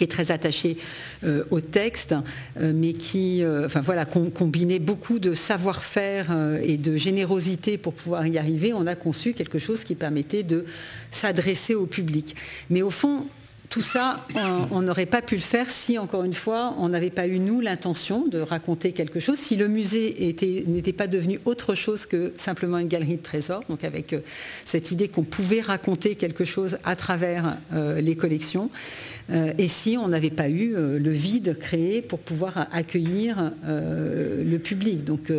qui est très attaché euh, au texte, euh, mais qui euh, enfin, voilà, combinait beaucoup de savoir-faire et de générosité pour pouvoir y arriver, on a conçu quelque chose qui permettait de s'adresser au public. Mais au fond, tout ça, on n'aurait pas pu le faire si, encore une fois, on n'avait pas eu, nous, l'intention de raconter quelque chose, si le musée n'était pas devenu autre chose que simplement une galerie de trésors, donc avec cette idée qu'on pouvait raconter quelque chose à travers les collections. Euh, et si on n'avait pas eu euh, le vide créé pour pouvoir accueillir euh, le public. Donc,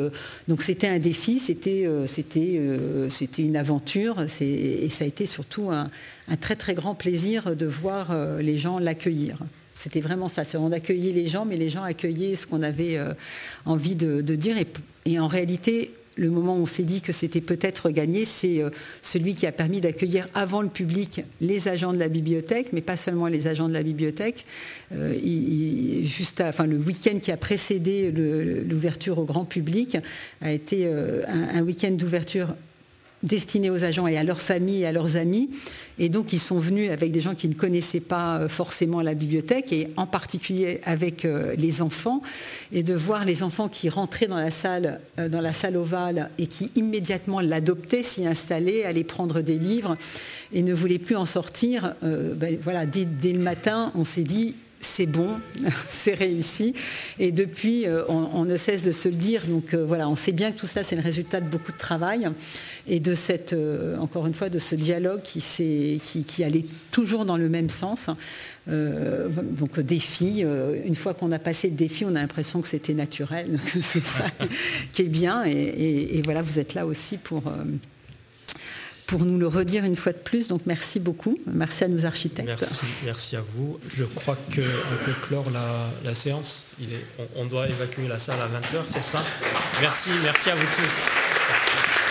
c'était un défi, c'était une aventure, et ça a été surtout un, très très grand plaisir de voir les gens l'accueillir. C'était vraiment ça, on accueillait les gens, mais les gens accueillaient ce qu'on avait envie de, dire. et, en réalité, le moment où on s'est dit que c'était peut-être gagné, c'est euh, celui qui a permis d'accueillir avant le public les agents de la bibliothèque, mais pas seulement les agents de la bibliothèque. Euh, juste le week-end qui a précédé l'ouverture au grand public a été euh, un week-end d'ouverture destinés aux agents et à leurs familles et à leurs amis. Et donc, ils sont venus avec des gens qui ne connaissaient pas euh, forcément la bibliothèque, et en particulier avec euh, les enfants. Et de voir les enfants qui rentraient dans la salle, euh, dans la salle ovale, et qui immédiatement l'adoptaient, s'y installaient, allaient prendre des livres, et ne voulaient plus en sortir. Ben, voilà, dès, dès le matin, on s'est dit, c'est bon, c'est réussi. Et depuis, on, ne cesse de se le dire. Donc voilà, on sait bien que tout ça, c'est le résultat de beaucoup de travail et de cette, euh, encore une fois, de ce dialogue qui, qui, qui, allait toujours dans le même sens. Euh, donc défi, euh, une fois qu'on a passé le défi, on a l'impression que c'était naturel, c'est ça qui est bien. Et, voilà, vous êtes là aussi pour, pour nous le redire une fois de plus. Donc merci beaucoup. Merci à nos architectes. Merci, merci à vous. Je crois qu'on peut clore la, séance. Il est, on, on, doit évacuer la salle à 20h, c'est ça? Merci, merci à vous tous.